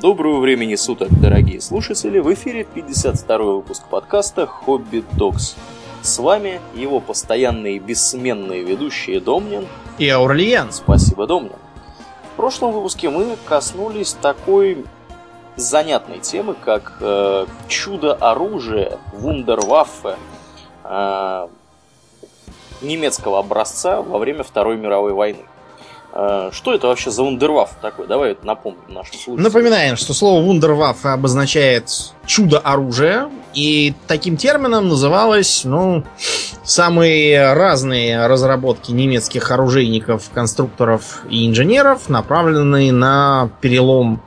Доброго времени суток, дорогие слушатели! В эфире 52 выпуск подкаста «Хобби Докс». С вами его постоянные бессменные ведущие Домнин и Аурлиен. Спасибо, Домнин. В прошлом выпуске мы коснулись такой занятной темы, как э, чудо-оружие Вундерваффе э, немецкого образца во время Второй мировой войны. Э, что это вообще за вундерваф такой? Давай это напомним нашим слушателям. Напоминаем, что слово вундерваф обозначает чудо-оружие, и таким термином называлось, ну, самые разные разработки немецких оружейников, конструкторов и инженеров, направленные на перелом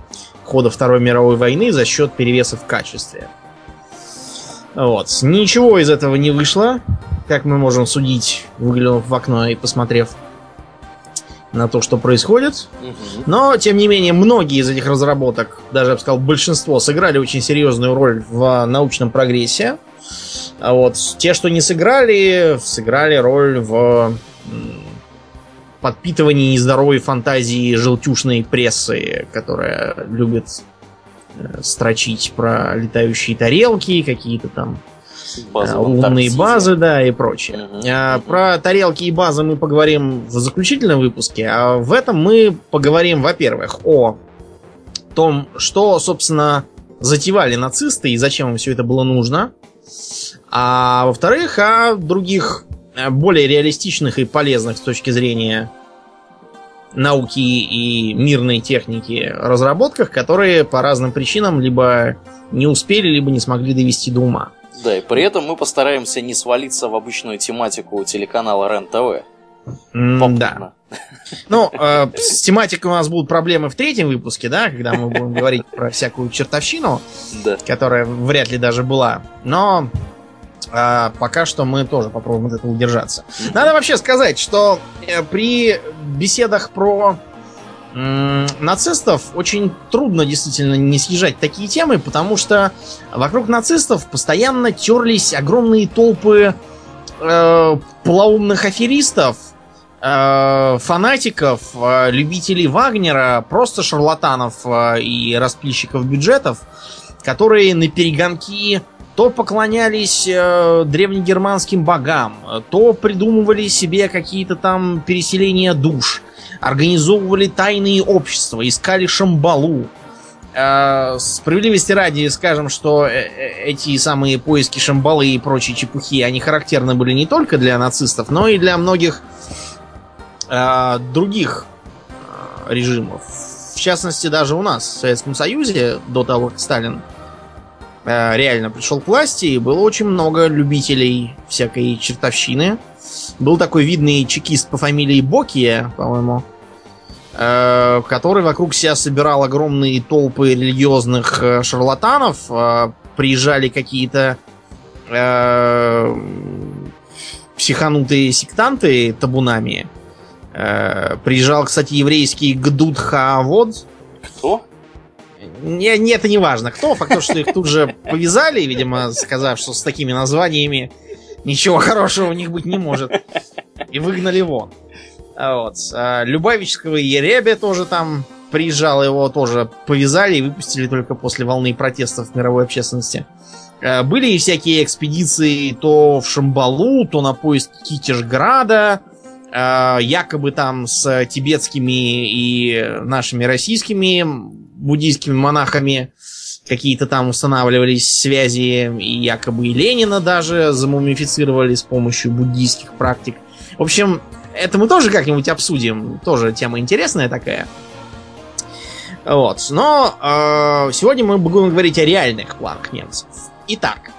хода Второй мировой войны за счет перевеса в качестве. Вот. Ничего из этого не вышло, как мы можем судить, выглянув в окно и посмотрев на то, что происходит. Но, тем не менее, многие из этих разработок, даже, я бы сказал, большинство, сыграли очень серьезную роль в научном прогрессе. А вот те, что не сыграли, сыграли роль в подпитывании нездоровой фантазии желтюшной прессы, которая любит э, строчить про летающие тарелки, какие-то там базы умные базы, да, и прочее. Угу. А, про тарелки и базы мы поговорим в заключительном выпуске, а в этом мы поговорим, во-первых, о том, что, собственно, затевали нацисты и зачем им все это было нужно. А во-вторых, о других э, более реалистичных и полезных с точки зрения науки и мирной техники разработках, которые по разным причинам либо не успели, либо не смогли довести до ума. Да, и при этом мы постараемся не свалиться в обычную тематику телеканала РЕН-ТВ. Да. Ну, э, с тематикой у нас будут проблемы в третьем выпуске, да, когда мы будем говорить про всякую чертовщину, да. которая вряд ли даже была. Но э, пока что мы тоже попробуем от этого удержаться. Надо вообще сказать, что э, при беседах про нацистов очень трудно действительно не съезжать такие темы, потому что вокруг нацистов постоянно терлись огромные толпы э, полоумных аферистов, э, фанатиков, э, любителей Вагнера, просто шарлатанов э, и распильщиков бюджетов, которые на перегонки то поклонялись э, древнегерманским богам, то придумывали себе какие-то там переселения душ организовывали тайные общества, искали Шамбалу. Э, справедливости ради скажем, что э, э, эти самые поиски Шамбалы и прочие чепухи, они характерны были не только для нацистов, но и для многих э, других э, режимов. В частности, даже у нас, в Советском Союзе, до того, как Сталин реально пришел к власти, было очень много любителей всякой чертовщины. Был такой видный чекист по фамилии Бокия, по-моему, э, который вокруг себя собирал огромные толпы религиозных э, шарлатанов. Э, приезжали какие-то психанутые сектанты табунами. Приезжал, кстати, еврейский Гдуд Хаавод. Кто? Не, не, это не важно. Кто? Факт то, что их тут же повязали, видимо, сказав, что с такими названиями ничего хорошего у них быть не может. И выгнали вон. А вот. А Любавического Еребе тоже там приезжал, его тоже повязали и выпустили только после волны протестов мировой общественности. А были и всякие экспедиции то в Шамбалу, то на поиск Китежграда, якобы там с тибетскими и нашими российскими буддийскими монахами какие-то там устанавливались связи, и якобы и Ленина даже замумифицировали с помощью буддийских практик. В общем, это мы тоже как-нибудь обсудим. Тоже тема интересная такая. Вот. Но э, сегодня мы будем говорить о реальных планах немцев. Итак,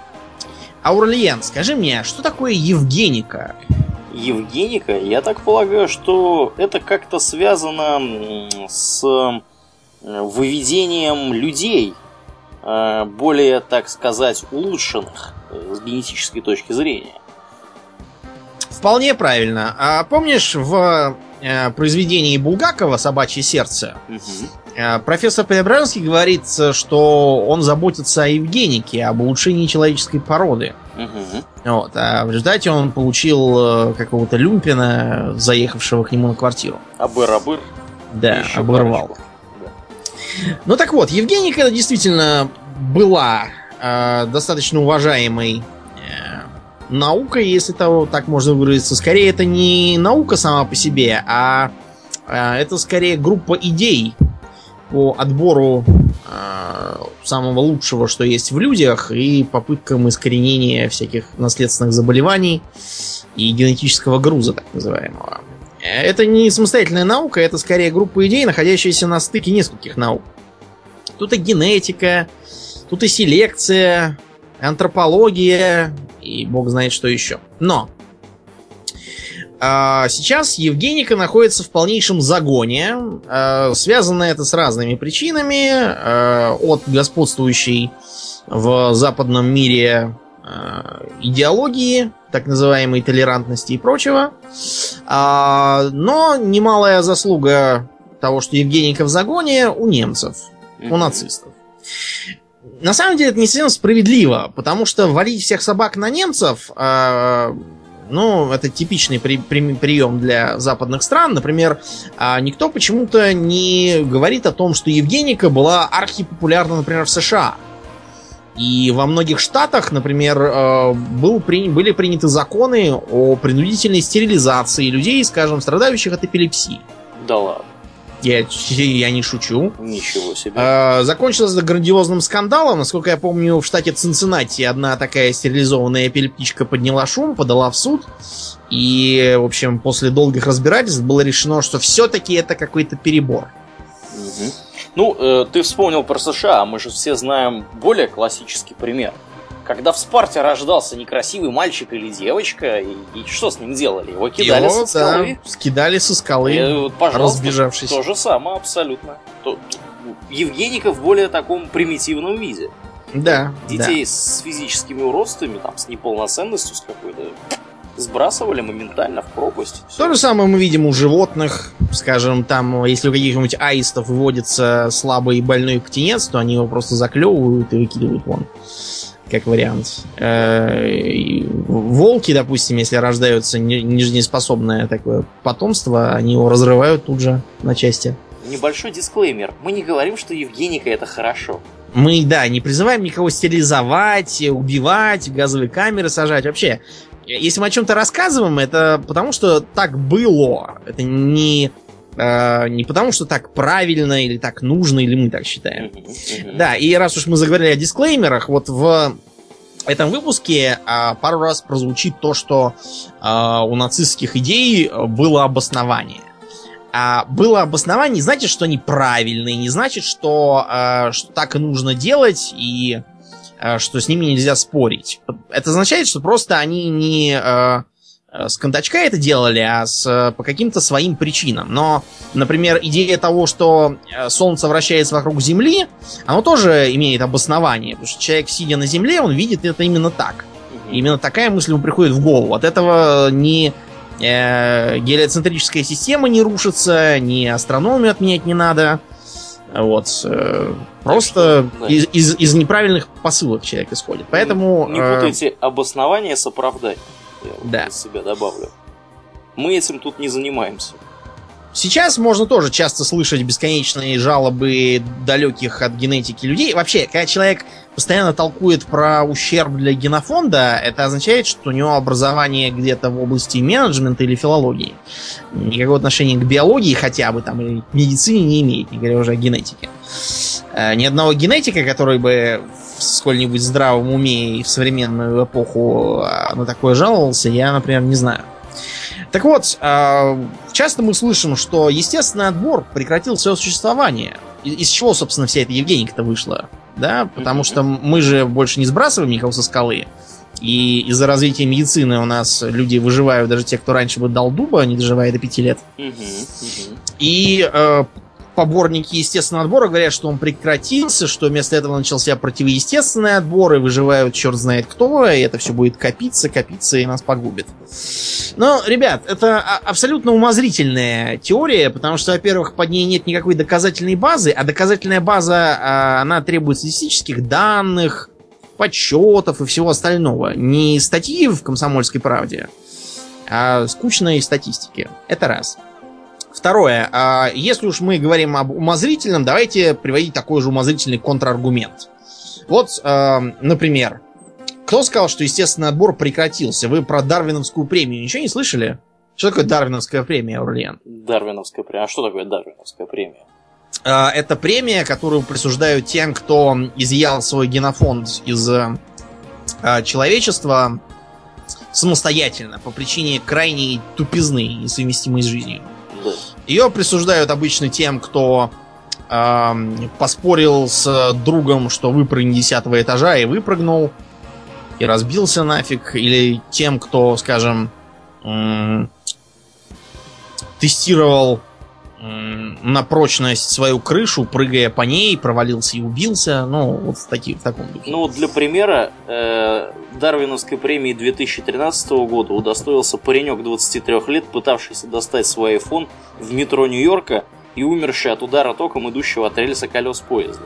Аурлиен, скажи мне, что такое Евгеника? Евгеника? Я так полагаю, что это как-то связано с выведением людей Э, более, так сказать, улучшенных э, с генетической точки зрения. Вполне правильно. А помнишь в э, произведении Булгакова «Собачье сердце» угу. профессор Преображенский говорит, что он заботится о Евгенике, об улучшении человеческой породы. Угу. Вот, а в результате он получил какого-то люмпина, заехавшего к нему на квартиру. Абыр-абыр. Да, оборвал. Ну так вот, Евгеника действительно была э, достаточно уважаемой э, наукой, если того так можно выразиться. Скорее, это не наука сама по себе, а э, это скорее группа идей по отбору э, самого лучшего, что есть в людях, и попыткам искоренения всяких наследственных заболеваний и генетического груза, так называемого. Это не самостоятельная наука, это скорее группа идей, находящаяся на стыке нескольких наук. Тут и генетика, тут и селекция, антропология и бог знает что еще. Но а, сейчас Евгеника находится в полнейшем загоне. А, связано это с разными причинами. А, от господствующей в западном мире идеологии, так называемой толерантности и прочего. А, но немалая заслуга того, что Евгеника в загоне у немцев, у нацистов. На самом деле это не совсем справедливо, потому что валить всех собак на немцев, э, ну, это типичный при, при, прием для западных стран. Например, э, никто почему-то не говорит о том, что Евгеника была архипопулярна, например, в США. И во многих штатах, например, э, был, при, были приняты законы о принудительной стерилизации людей, скажем, страдающих от эпилепсии. Да ладно. Я, я не шучу. Ничего себе. Э, закончилось это грандиозным скандалом. Насколько я помню, в штате Цинциннати одна такая стерилизованная эпилептичка подняла шум, подала в суд. И, в общем, после долгих разбирательств было решено, что все-таки это какой-то перебор. Угу. Ну, э, ты вспомнил про США, мы же все знаем более классический пример. Когда в Спарте рождался некрасивый мальчик или девочка, и, и что с ним делали? Его кидали Его, со скалы. Да, скидали со скалы, И, вот, пожалуйста, разбежавшись. То же самое, абсолютно. То, Евгеника в более таком примитивном виде. Да, Детей с физическими уродствами, там, с неполноценностью, с какой-то сбрасывали моментально в пропасть. То же самое мы видим у животных. Скажем, там, если у каких-нибудь аистов выводится слабый и больной птенец, то они его просто заклевывают и выкидывают вон. Как вариант. Э, Волки, допустим, если рождаются не- нежнеспособное такое потомство, они его разрывают тут же на части. Небольшой дисклеймер. Мы не говорим, что Евгеника это хорошо. Мы, да, не призываем никого стерилизовать, убивать, газовые камеры сажать. Вообще, если мы о чем-то рассказываем, это потому что так было. Это не, э, не потому что так правильно или так нужно, или мы так считаем. Да, и раз уж мы заговорили о дисклеймерах, вот в этом выпуске а, пару раз прозвучит то, что а, у нацистских идей а, было обоснование. А было обоснование не значит, что они правильные, не значит, что, а, что так и нужно делать, и что с ними нельзя спорить. Это означает, что просто они не а, а, с кондачка это делали, а с, по каким-то своим причинам. Но, например, идея того, что э, Солнце вращается вокруг Земли, оно тоже имеет обоснование. Потому что человек, сидя на Земле, он видит это именно так. Мгм. Именно такая мысль ему приходит в голову. От этого ни э, гелиоцентрическая система не рушится, ни астрономию отменять не надо. Вот. э, просто Да. из, из- из неправильных посылок человек исходит. Поэтому... Не э, путайте обоснование с оправданием. Я Да. себя добавлю. Мы этим тут не занимаемся. Сейчас можно тоже часто слышать бесконечные жалобы далеких от генетики людей. Вообще, когда человек постоянно толкует про ущерб для генофонда, это означает, что у него образование где-то в области менеджмента или филологии. Никакого отношения к биологии хотя бы там или к медицине не имеет, не говоря уже о генетике. Э, Ни одного генетика, который бы в сколь-нибудь здравом уме и в современную эпоху а, на такое жаловался, я, например, не знаю. Так вот, э, часто мы слышим, что естественный отбор прекратил свое существование. Из чего, собственно, вся эта Евгеника-то вышла? Да, потому что мы же больше не сбрасываем никого со скалы. И из-за развития медицины у нас люди выживают, даже те, кто раньше бы дал дуба, не доживая до пяти лет. И э, поборники естественного отбора говорят, что он прекратился, что вместо этого начался противоестественный отбор, и выживают черт знает кто, и это все будет копиться, копиться, и нас погубит. Но, ребят, это а- абсолютно умозрительная теория, потому что, во-первых, под ней нет никакой доказательной базы, а доказательная база, а, она требует статистических данных, подсчетов и всего остального. Не статьи в «Комсомольской правде», а скучной статистики. Это раз. Второе. А, если уж мы говорим об умозрительном, давайте приводить такой же умозрительный контраргумент. Вот, а, например, кто сказал, что естественный отбор прекратился? Вы про Дарвиновскую премию ничего не слышали? Что такое Дарвиновская премия, Аурлиен? Дарвиновская премия. А что такое Дарвиновская премия? А, это премия, которую присуждают тем, кто изъял свой генофонд из человечества самостоятельно, по причине крайней тупизны, несовместимой с жизнью. Ее присуждают обычно тем, кто э, поспорил с другом, что выпрыгни десятого этажа и выпрыгнул, и разбился нафиг, или тем, кто, скажем, э, тестировал на прочность свою крышу, прыгая по ней, провалился и убился. Ну, вот в, таки, в таком духе. Ну, для примера, э, Дарвиновской премии 2013 года удостоился паренек 23 лет, пытавшийся достать свой iPhone в метро Нью-Йорка и умерший от удара током идущего от рельса колес поезда.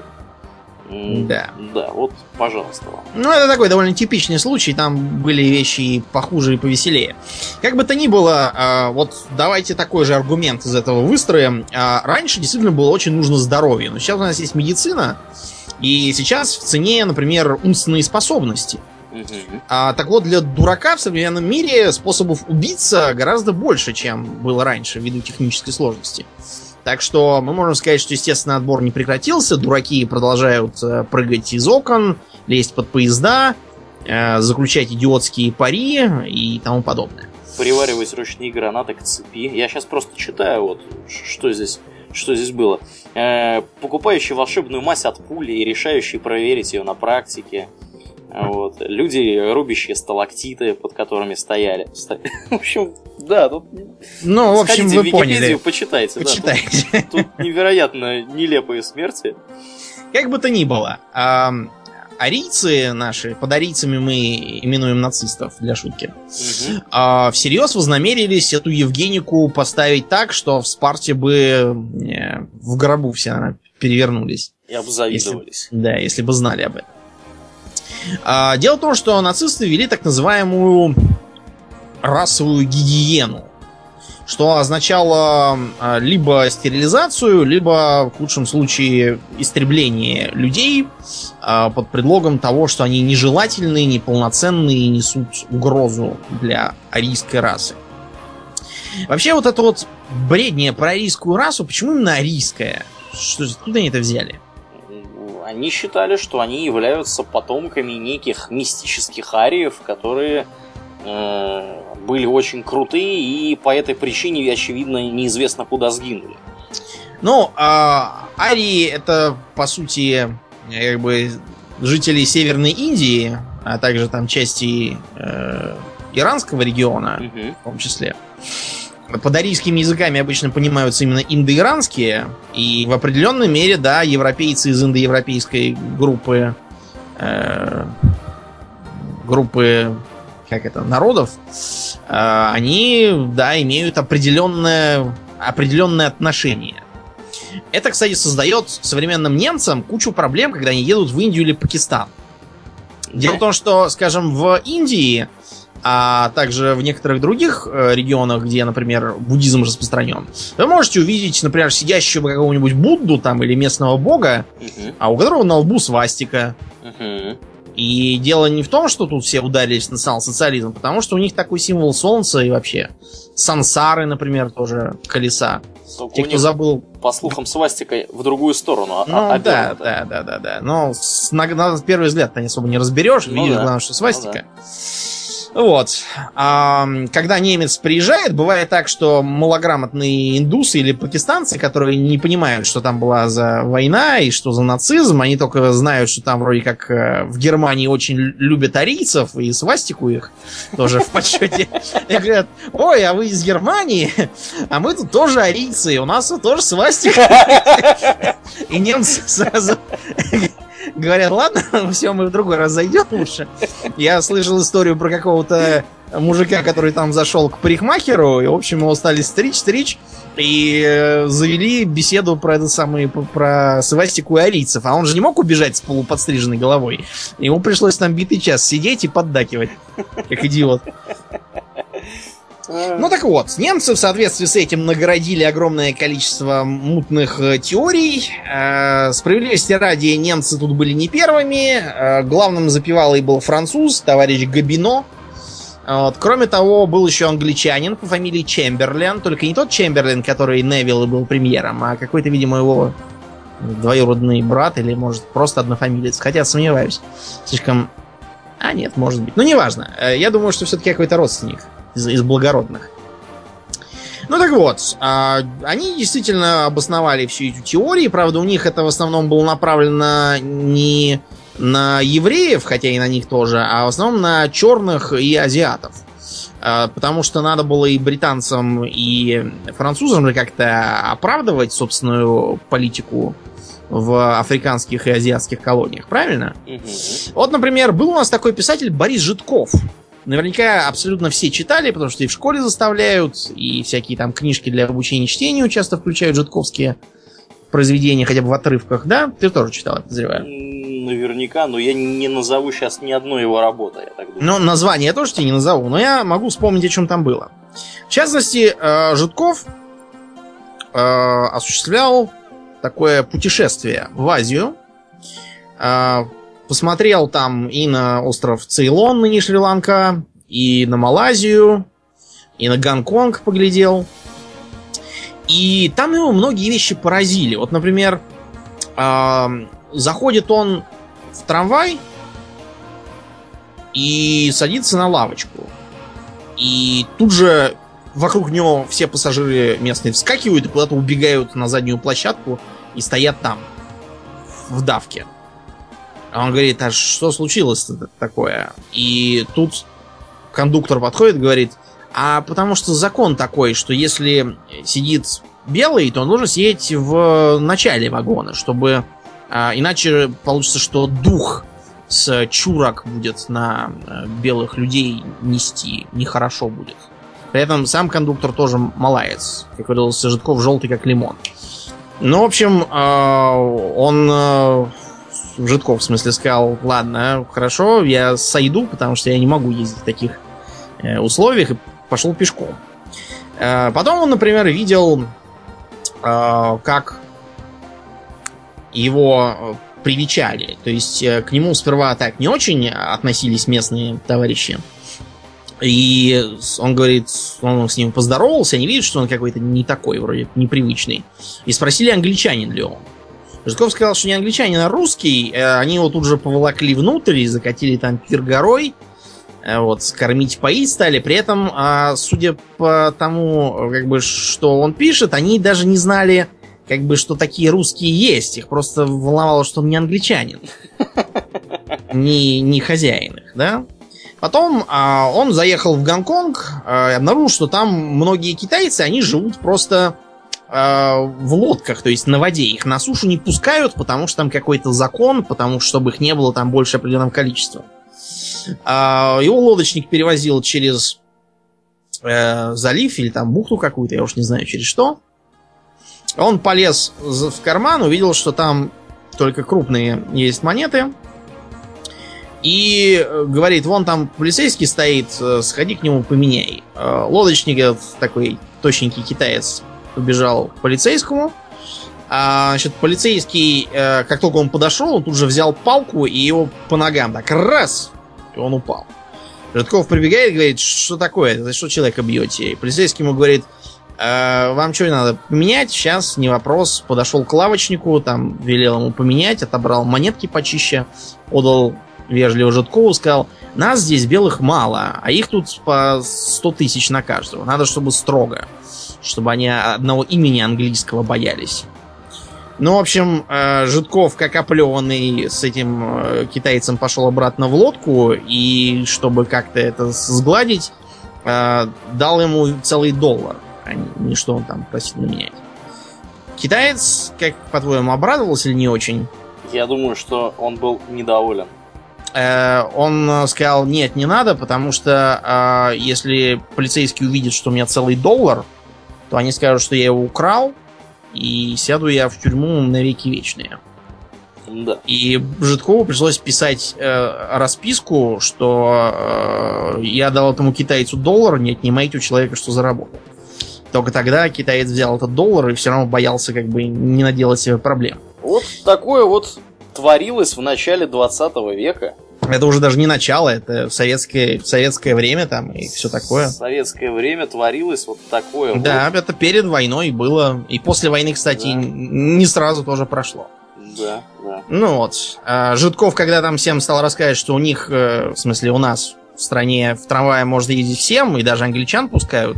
Да. Да, вот, пожалуйста. Вам. Ну, это такой довольно типичный случай. Там были вещи и похуже, и повеселее. Как бы то ни было, а, вот давайте такой же аргумент из этого выстроим. А, раньше действительно было очень нужно здоровье. Но сейчас у нас есть медицина. И сейчас в цене, например, умственные способности. А, так вот, для дурака в современном мире способов убиться гораздо больше, чем было раньше, ввиду технической сложности. Так что мы можем сказать, что, естественно, отбор не прекратился. Дураки продолжают э, прыгать из окон, лезть под поезда, э, заключать идиотские пари и тому подобное. Приваривать ручные гранаты к цепи. Я сейчас просто читаю, вот, что здесь, что здесь было. Э, покупающий волшебную мазь от пули и решающий проверить ее на практике. Вот. Люди, рубящие сталактиты, под которыми стояли. В общем, да, тут... Ну, в общем, вы в поняли. почитайте. Почитайте. Да, тут, тут невероятно нелепые смерти. Как бы то ни было, а, арийцы наши, под арийцами мы именуем нацистов для шутки, угу. а, всерьез вознамерились эту Евгенику поставить так, что в Спарте бы не, в гробу все перевернулись. И обзавидовались. Если, да, если бы знали об этом. А, дело в том, что нацисты ввели так называемую расовую гигиену, что означало а, либо стерилизацию, либо в худшем случае истребление людей а, под предлогом того, что они нежелательные, неполноценные и несут угрозу для арийской расы. Вообще вот это вот бреднее про арийскую расу, почему именно арийская? Что, откуда они это взяли? Они считали, что они являются потомками неких мистических ариев, которые э, были очень крутые и по этой причине, очевидно, неизвестно куда сгинули. Ну, а, арии это, по сути, как бы жители Северной Индии, а также там части э, иранского региона, угу. в том числе под арийскими языками обычно понимаются именно индоиранские, и в определенной мере, да, европейцы из индоевропейской группы э, группы как это, народов, э, они, да, имеют определенное, определенное отношение. Это, кстати, создает современным немцам кучу проблем, когда они едут в Индию или Пакистан. Дело в том, что, скажем, в Индии а также в некоторых других э, регионах, где, например, буддизм распространен, вы можете увидеть, например, сидящего какого-нибудь Будду там или местного бога, uh-huh. а у которого на лбу свастика. Uh-huh. И дело не в том, что тут все ударились в национал-социализм, потому что у них такой символ солнца и вообще сансары, например, тоже колеса. Только Те, кто забыл... По слухам, свастика в другую сторону. А, ну, да, да, да, да, да. Но с, на, на первый взгляд ты особо не разберешь. Ну, видишь, да. главное, что свастика. Ну, да. Вот. А, когда немец приезжает, бывает так, что малограмотные индусы или пакистанцы, которые не понимают, что там была за война и что за нацизм, они только знают, что там вроде как э, в Германии очень любят арийцев и свастику их тоже в подсчете. И говорят, ой, а вы из Германии, а мы тут тоже арийцы, у нас тоже свастика. И немцы сразу говорят, ладно, все, мы в другой раз зайдем лучше. Я слышал историю про какого-то мужика, который там зашел к парикмахеру, и, в общем, его стали стричь-стричь, и э, завели беседу про это самое, про свастику и арийцев. А он же не мог убежать с полуподстриженной головой. Ему пришлось там битый час сидеть и поддакивать, как идиот. Ну так вот, немцы в соответствии с этим наградили огромное количество мутных э, теорий. Э, справедливости ради, немцы тут были не первыми. Э, главным запевалой был француз, товарищ Габино. Вот. Кроме того, был еще англичанин по фамилии Чемберлен. Только не тот Чемберлен, который Невилл был премьером, а какой-то, видимо, его двоюродный брат или, может, просто однофамилец. Хотя сомневаюсь. Слишком... А, нет, может быть. Ну, неважно. Я думаю, что все-таки какой-то родственник из, из благородных. Ну так вот, а, они действительно обосновали всю эту теорию. Правда, у них это в основном было направлено не на евреев, хотя и на них тоже, а в основном на черных и азиатов. А, потому что надо было и британцам, и французам же как-то оправдывать собственную политику в африканских и азиатских колониях, правильно? Угу. Вот, например, был у нас такой писатель Борис Житков. Наверняка абсолютно все читали, потому что и в школе заставляют, и всякие там книжки для обучения чтению часто включают житковские произведения, хотя бы в отрывках, да? Ты тоже читал, я подозреваю. Наверняка, но я не назову сейчас ни одной его работы, я так думаю. Ну, название я тоже тебе не назову, но я могу вспомнить, о чем там было. В частности, э, Житков э, осуществлял такое путешествие в Азию, э, Посмотрел там и на остров Цейлон, ныне Шри-Ланка, и на Малайзию, и на Гонконг поглядел. И там его многие вещи поразили. Вот, например, э, заходит он в трамвай и садится на лавочку. И тут же вокруг него все пассажиры местные вскакивают и куда-то убегают на заднюю площадку и стоят там, в давке. А он говорит, а что случилось такое? И тут кондуктор подходит и говорит, а потому что закон такой, что если сидит белый, то он должен сидеть в начале вагона, чтобы а, иначе получится, что дух с чурок будет на э, белых людей нести, нехорошо будет. При этом сам кондуктор тоже малаец, как говорился Житков, желтый как лимон. Ну, в общем, а, он э, Житков, в смысле, сказал, ладно, хорошо, я сойду, потому что я не могу ездить в таких э, условиях, и пошел пешком. Э, потом он, например, видел, э, как его привечали. То есть к нему сперва так не очень относились местные товарищи. И он говорит, он с ним поздоровался, они видят, что он какой-то не такой, вроде непривычный. И спросили, англичанин ли он. Житков сказал, что не англичанин, а русский. Э, они его тут же поволокли внутрь и закатили там пир горой. Э, вот, кормить, поить стали. При этом, а, судя по тому, как бы, что он пишет, они даже не знали, как бы, что такие русские есть. Их просто волновало, что он не англичанин. Не, не хозяин их, да? Потом а, он заехал в Гонконг а, обнаружил, что там многие китайцы, они живут просто в лодках, то есть на воде. Их на сушу не пускают, потому что там какой-то закон, потому что чтобы их не было там больше определенного количества. Э, его лодочник перевозил через э, залив или там бухту какую-то, я уж не знаю через что. Он полез в карман, увидел, что там только крупные есть монеты. И говорит, вон там полицейский стоит, сходи к нему, поменяй. Лодочник такой точненький китаец побежал к полицейскому. А, значит, полицейский, э, как только он подошел, он тут же взял палку и его по ногам так раз, и он упал. Житков прибегает и говорит, что такое, за что человека бьете? И полицейский ему говорит, э, вам что надо поменять? Сейчас, не вопрос. Подошел к лавочнику, там велел ему поменять, отобрал монетки почище, отдал вежливо Житкову, сказал, нас здесь белых мало, а их тут по 100 тысяч на каждого. Надо, чтобы строго чтобы они одного имени английского боялись. Ну, в общем, э, Житков, как оплеванный, с этим э, китайцем пошел обратно в лодку, и чтобы как-то это сгладить, э, дал ему целый доллар, а не что он там просил менять. Китаец, как по-твоему, обрадовался или не очень? Я думаю, что он был недоволен. Он сказал, нет, не надо, потому что если полицейский увидит, что у меня целый доллар, то они скажут, что я его украл, и сяду я в тюрьму на веки вечные. Да. И Житкову пришлось писать э, расписку, что э, я дал этому китайцу доллар, не отнимайте у человека, что заработал. Только тогда китаец взял этот доллар и все равно боялся как бы не наделать себе проблем. Вот такое вот творилось в начале 20 века. Это уже даже не начало, это советское, советское время там и все такое. В советское время творилось вот такое. Да, вот. это перед войной было. И после войны, кстати, да. не сразу тоже прошло. Да, да. Ну вот. А Житков, когда там всем стал рассказывать, что у них, э, в смысле у нас в стране в трамвае можно ездить всем, и даже англичан пускают,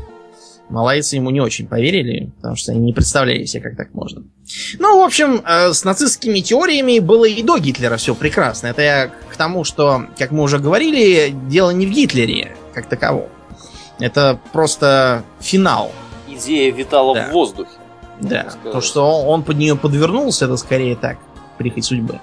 малайцы ему не очень поверили, потому что они не представляли себе, как так можно. Ну, в общем, э, с нацистскими теориями было и до Гитлера все прекрасно. Это я к тому, что, как мы уже говорили, дело не в Гитлере как таковом. Это просто финал. Идея витала да. в воздухе. Да, то, что он под нее подвернулся, это скорее так, прихоть судьбы.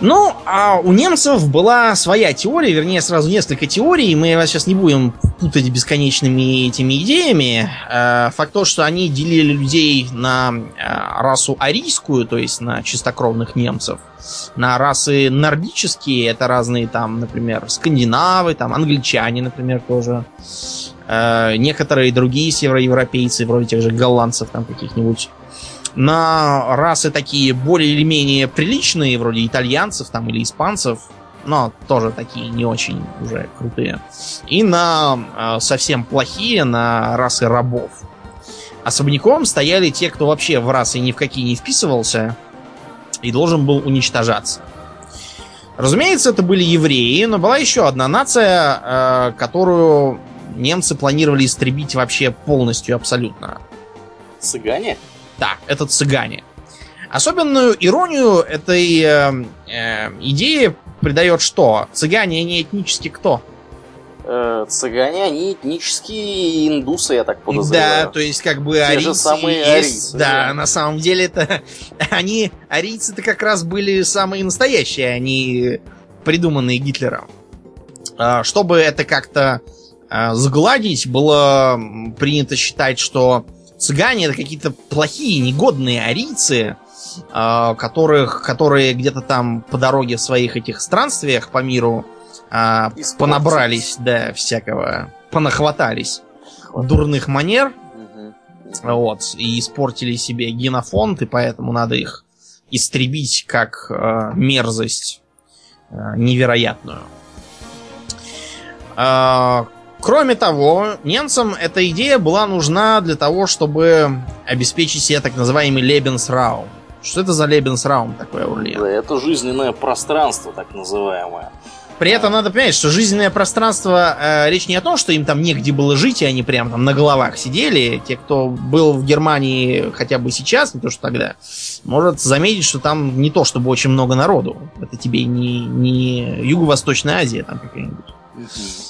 Ну, а у немцев была своя теория, вернее, сразу несколько теорий. Мы вас сейчас не будем путать бесконечными этими идеями. Э, факт то, что они делили людей на э, расу арийскую, то есть на чистокровных немцев, на расы нордические, это разные там, например, скандинавы, там англичане, например, тоже. Э, некоторые другие североевропейцы, вроде тех же голландцев там каких-нибудь на расы такие более или менее приличные, вроде итальянцев там или испанцев, но тоже такие не очень уже крутые. И на э, совсем плохие, на расы рабов. Особняком стояли те, кто вообще в расы ни в какие не вписывался и должен был уничтожаться. Разумеется, это были евреи, но была еще одна нация, э, которую немцы планировали истребить вообще полностью, абсолютно. Цыгане? Да, это цыгане. Особенную иронию этой э, э, идеи придает что? Цыгане они этнически кто? Э, цыгане, они этнические индусы, я так подозреваю. Да, то есть как бы Те арийцы же самые есть, арийцы. Да, да, на самом деле это они, арийцы-то как раз были самые настоящие, они придуманные Гитлером. А, чтобы это как-то а, сгладить, было принято считать, что цыгане это какие-то плохие, негодные арийцы, э, которых, которые где-то там по дороге в своих этих странствиях по миру э, понабрались, да, всякого, понахватались дурных манер, вот, и испортили себе генофонд, и поэтому надо их истребить как э, мерзость э, невероятную. Э, Кроме того, немцам эта идея была нужна для того, чтобы обеспечить себе так называемый Lebensraum. Что это за Lebensraum такое, Урлия? Да, это жизненное пространство, так называемое. При этом надо понять, что жизненное пространство, э, речь не о том, что им там негде было жить, и они прям там на головах сидели. Те, кто был в Германии хотя бы сейчас, не то что тогда, может заметить, что там не то чтобы очень много народу. Это тебе не, не Юго-Восточная Азия там какая-нибудь.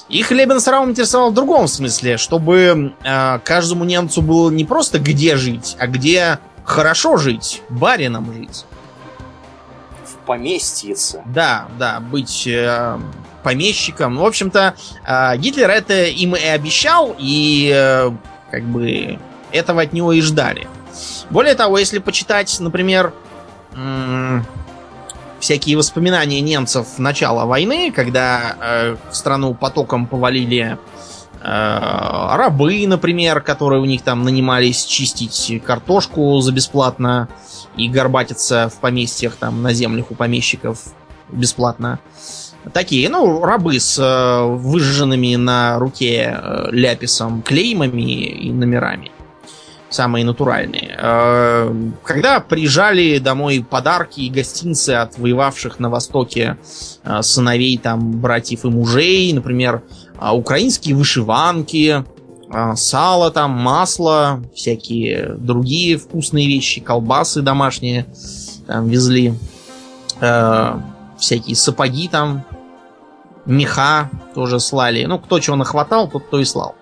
Их Лебенсраум интересовал в другом смысле, чтобы э, каждому немцу было не просто где жить, а где хорошо жить, барином жить. В поместьице. Да, да, быть э, помещиком. В общем-то, э, Гитлер это им и обещал, и э, как бы этого от него и ждали. Более того, если почитать, например, всякие воспоминания немцев начала войны, когда э, в страну потоком повалили э, рабы, например, которые у них там нанимались чистить картошку за бесплатно и горбатиться в поместьях там на землях у помещиков бесплатно. Такие, ну, рабы с э, выжженными на руке э, ляписом клеймами и номерами самые натуральные. Э, когда приезжали домой подарки и гостинцы от воевавших на Востоке э, сыновей там братьев и мужей, например, э, украинские вышиванки, сало там, масло, всякие другие вкусные вещи, колбасы домашние там везли, всякие сапоги там, меха тоже слали. Ну, кто чего нахватал, тот то и слал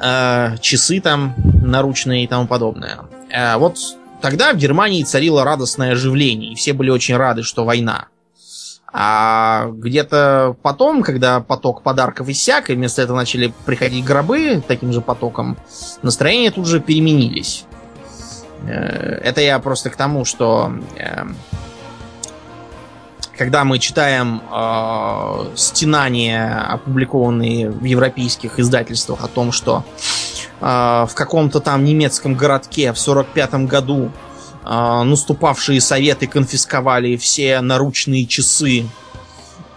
э, часы там наручные и тому подобное. Э, вот тогда в Германии царило радостное оживление, и все были очень рады, что война. А где-то потом, когда поток подарков иссяк, и вместо этого начали приходить гробы таким же потоком, настроения тут же переменились. Э, это я просто к тому, что когда мы читаем э, стенания, опубликованные в европейских издательствах о том, что э, в каком-то там немецком городке в 45 году э, наступавшие советы конфисковали все наручные часы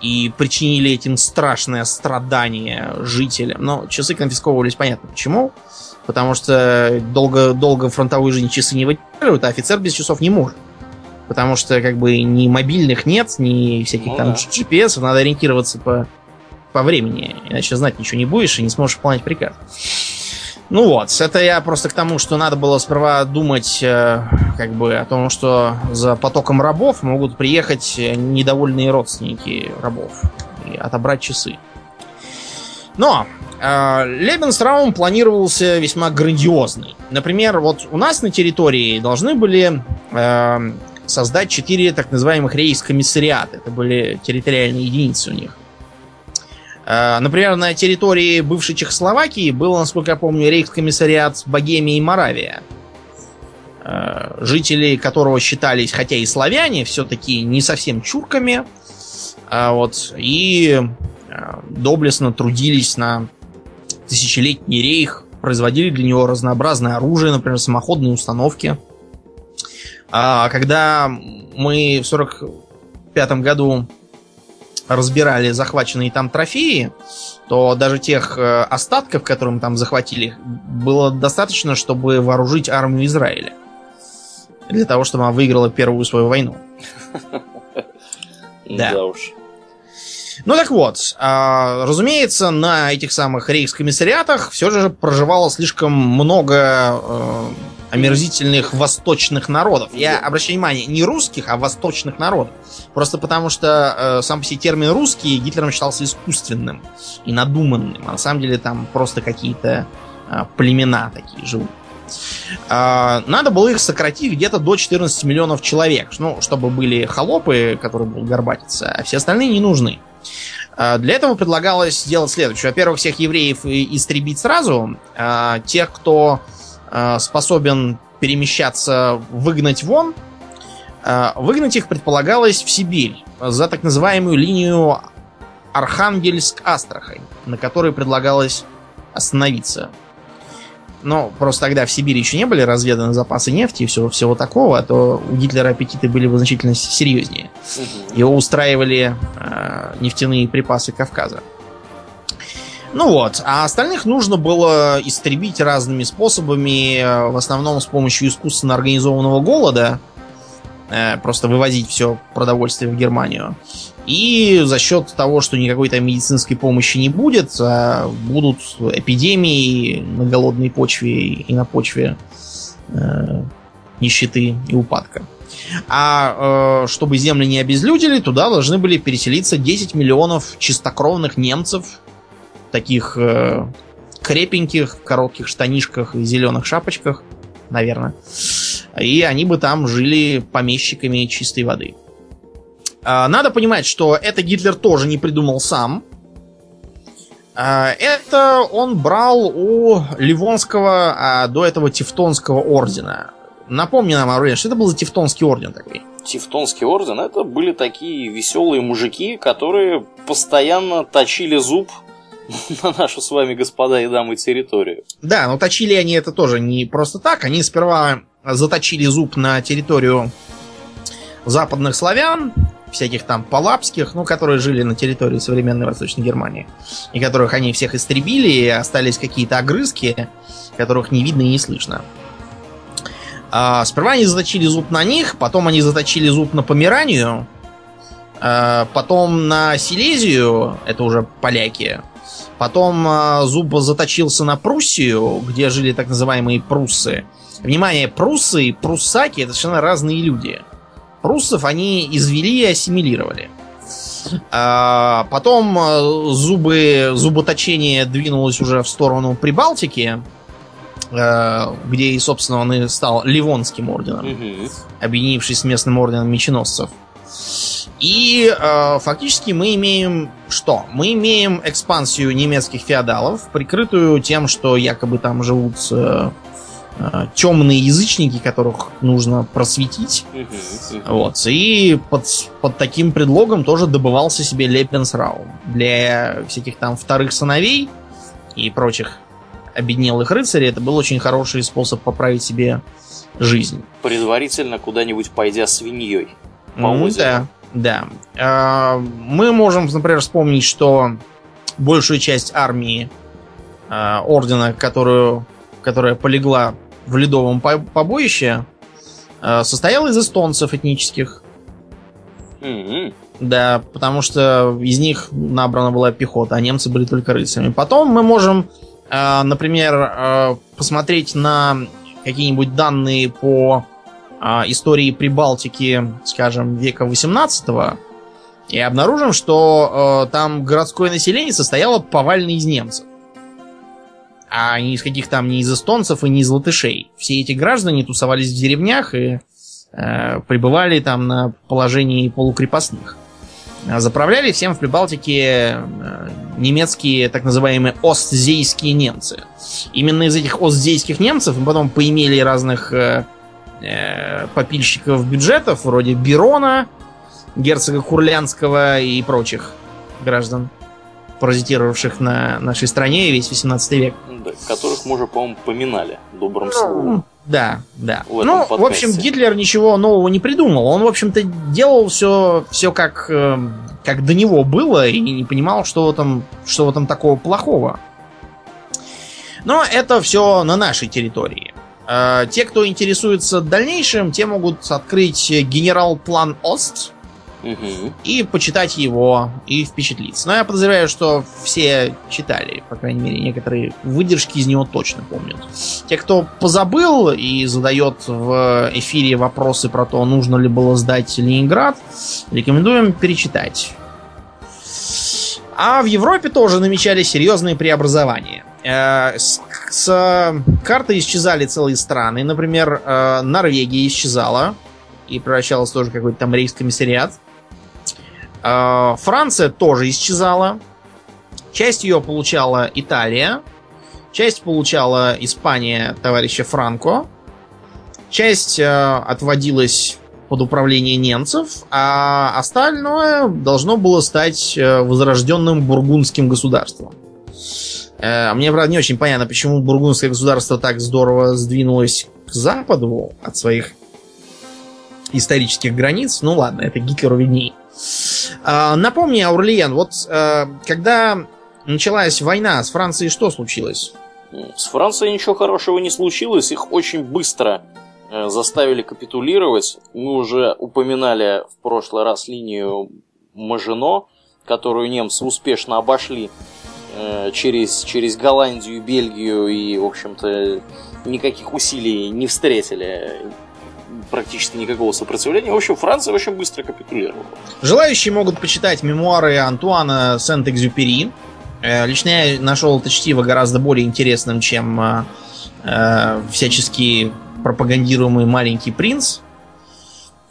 и причинили этим страшное страдание жителям. Но часы конфисковывались понятно почему. Потому что долго, долго фронтовой жизни часы не выдерживают, а офицер без часов не может. Потому что как бы ни мобильных нет, ни всяких ну, там да. GPS, надо ориентироваться по, по времени. Иначе знать ничего не будешь и не сможешь выполнять приказ. Ну вот, это я просто к тому, что надо было сперва думать э, как бы о том, что за потоком рабов могут приехать недовольные родственники рабов и отобрать часы. Но э, Лебенстраум планировался весьма грандиозный. Например, вот у нас на территории должны были э, создать четыре так называемых рейс-комиссариата. Это были территориальные единицы у них. Э, например, на территории бывшей Чехословакии был, насколько я помню, рейхскомиссариат Богемия и Моравия, э, жители которого считались, хотя и славяне, все-таки не совсем чурками, а вот, и доблестно трудились на тысячелетний рейх, производили для него разнообразное оружие, например, самоходные установки. А когда мы в 45 году разбирали захваченные там трофеи, то даже тех э, остатков, которые мы там захватили, было достаточно, чтобы вооружить армию Израиля. Для того, чтобы она выиграла первую свою войну. Да уж. Ну так вот, а, разумеется, на этих самых рейхскомиссариатах все же проживало слишком много э, омерзительных восточных народов. Я обращаю внимание, не русских, а восточных народов. Просто потому что э, сам по себе термин русский Гитлером считался искусственным и надуманным. А на самом деле там просто какие-то э, племена такие живут. Э, надо было их сократить где-то до 14 миллионов человек. Ну, чтобы были холопы, которые будут горбатиться, а все остальные не нужны. Э, для этого предлагалось сделать следующее. Во-первых, всех евреев истребить сразу. Э, тех, кто способен перемещаться, выгнать вон. Э, выгнать их предполагалось в Сибирь за так называемую линию Архангельск-Астрахань, на которой предлагалось остановиться. Но просто тогда в Сибири еще не были разведаны запасы нефти и всего, всего такого, а то у Гитлера аппетиты были бы значительно серьезнее. Его устраивали э, нефтяные припасы Кавказа. Ну вот, а остальных нужно было истребить разными способами, э, в основном с помощью искусственно организованного голода, э, просто вывозить все продовольствие в Германию. И за счет того, что никакой там медицинской помощи не будет, а будут эпидемии на голодной почве и на почве э, нищеты и упадка. А э, чтобы земли не обезлюдили, туда должны были переселиться 10 миллионов чистокровных немцев, таких э, крепеньких, коротких штанишках и зеленых шапочках, наверное. И они бы там жили помещиками чистой воды. А, надо понимать, что это Гитлер тоже не придумал сам. А, это он брал у Ливонского, а до этого Тевтонского ордена. Напомни нам, Аурелия, что это был за Тевтонский орден такой? Тевтонский орден это были такие веселые мужики, которые постоянно точили зуб на нашу с вами, господа и дамы, территорию. Да, но точили они это тоже не просто так. Они сперва заточили зуб на территорию западных славян, всяких там палапских, ну, которые жили на территории современной Восточной Германии, и которых они всех истребили, и остались какие-то огрызки, которых не видно и не слышно. А, сперва они заточили зуб на них, потом они заточили зуб на Померанию, а, потом на Силезию, это уже поляки, Потом э, Зуб заточился на Пруссию, где жили так называемые пруссы. Внимание, пруссы и пруссаки это совершенно разные люди. Пруссов они извели и ассимилировали. А, потом э, зубы, зуботочение двинулось уже в сторону Прибалтики, э, где и, собственно, он и стал Ливонским орденом, угу. объединившись с местным орденом меченосцев. И э, фактически мы имеем что? Мы имеем экспансию немецких феодалов, прикрытую тем, что якобы там живут э, э, темные язычники, которых нужно просветить. Вот. И под, под таким предлогом тоже добывался себе Лепенсрау. Для всяких там вторых сыновей и прочих обеднелых рыцарей это был очень хороший способ поправить себе жизнь. Предварительно куда-нибудь пойдя свиньей. По Mm, озеру. да, да. Мы можем, например, вспомнить, что большую часть армии а, ордена, которую, которая полегла в ледовом по- побоище, а, состояла из эстонцев этнических. Мгм. Да, потому что из них набрана была пехота, а немцы были только рыцарями. Потом мы можем, а, например, посмотреть на какие-нибудь данные по истории Прибалтики, скажем, века 18 и обнаружим, что э, там городское население состояло повально из немцев. А не из каких там, не из эстонцев и не из латышей. Все эти граждане тусовались в деревнях и э, пребывали там на положении полукрепостных. А Заправляли всем в Прибалтике э, немецкие так называемые остзейские немцы. Именно из этих остзейских немцев мы потом поимели разных э, попильщиков бюджетов, вроде Бирона, герцога Курлянского и прочих граждан, паразитировавших на нашей стране весь 18 век. Да, которых мы уже, по-моему, поминали добрым словом. Ну, Да, да. В ну, в подкасте. общем, Гитлер ничего нового не придумал. Он, в общем-то, делал все, все как, э, как до него было и не понимал, что в этом, что в этом такого плохого. Но это все на нашей территории. Э, Те, кто интересуется дальнейшим, те могут открыть генерал-план Ост, Мгм. и почитать его, и впечатлиться. Но я подозреваю, что все читали, по крайней мере, некоторые выдержки из него точно помнят. Те, кто позабыл и задает в эфире вопросы про то, нужно ли было сдать Ленинград, рекомендуем перечитать. А в Европе тоже намечались серьезные преобразования. Э, С, с карты исчезали целые страны. Например, э, Норвегия исчезала и превращалась тоже в какой-то там рейхскомиссариат. Э, Франция тоже исчезала. Часть ее получала Италия. Часть получала Испания товарища Франко. Часть э, отводилась под управление немцев, а остальное должно было стать возрожденным бургундским государством. Э, Мне, правда, не очень понятно, почему бургундское государство так здорово сдвинулось к западу от своих исторических границ. Ну ладно, это Гитлеру видней. А, Напомни, Аурлиен, вот э, когда началась война с Францией, что случилось? С Францией ничего хорошего не случилось, их очень быстро э, заставили капитулировать. Мы уже упоминали в прошлый раз линию Мажино, которую немцы успешно обошли через, через Голландию, Бельгию и, в общем-то, никаких усилий не встретили, практически никакого сопротивления. В общем, Франция очень быстро капитулировала. Желающие могут почитать мемуары Антуана Сент-Экзюпери. Э, Лично я нашел это чтиво гораздо более интересным, чем э, э, всячески пропагандируемый маленький принц.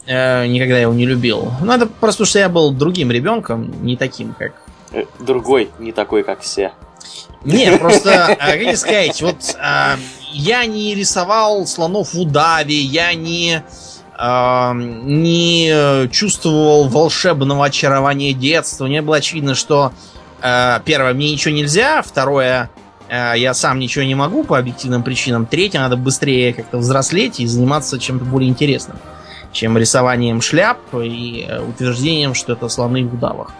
Э, Никогда его не любил. Ну, это просто что я был другим ребенком, не таким, как Э, Другой, не такой, как все. Нет, просто, а, как сказать, вот а, я не рисовал слонов в удаве, я не, а, не чувствовал волшебного очарования детства. Мне было очевидно, что а, первое, мне ничего нельзя, второе, я сам ничего не могу по объективным причинам, третье, надо быстрее как-то взрослеть и заниматься чем-то более интересным, чем рисованием шляп и э, утверждением, что это слоны в удавах.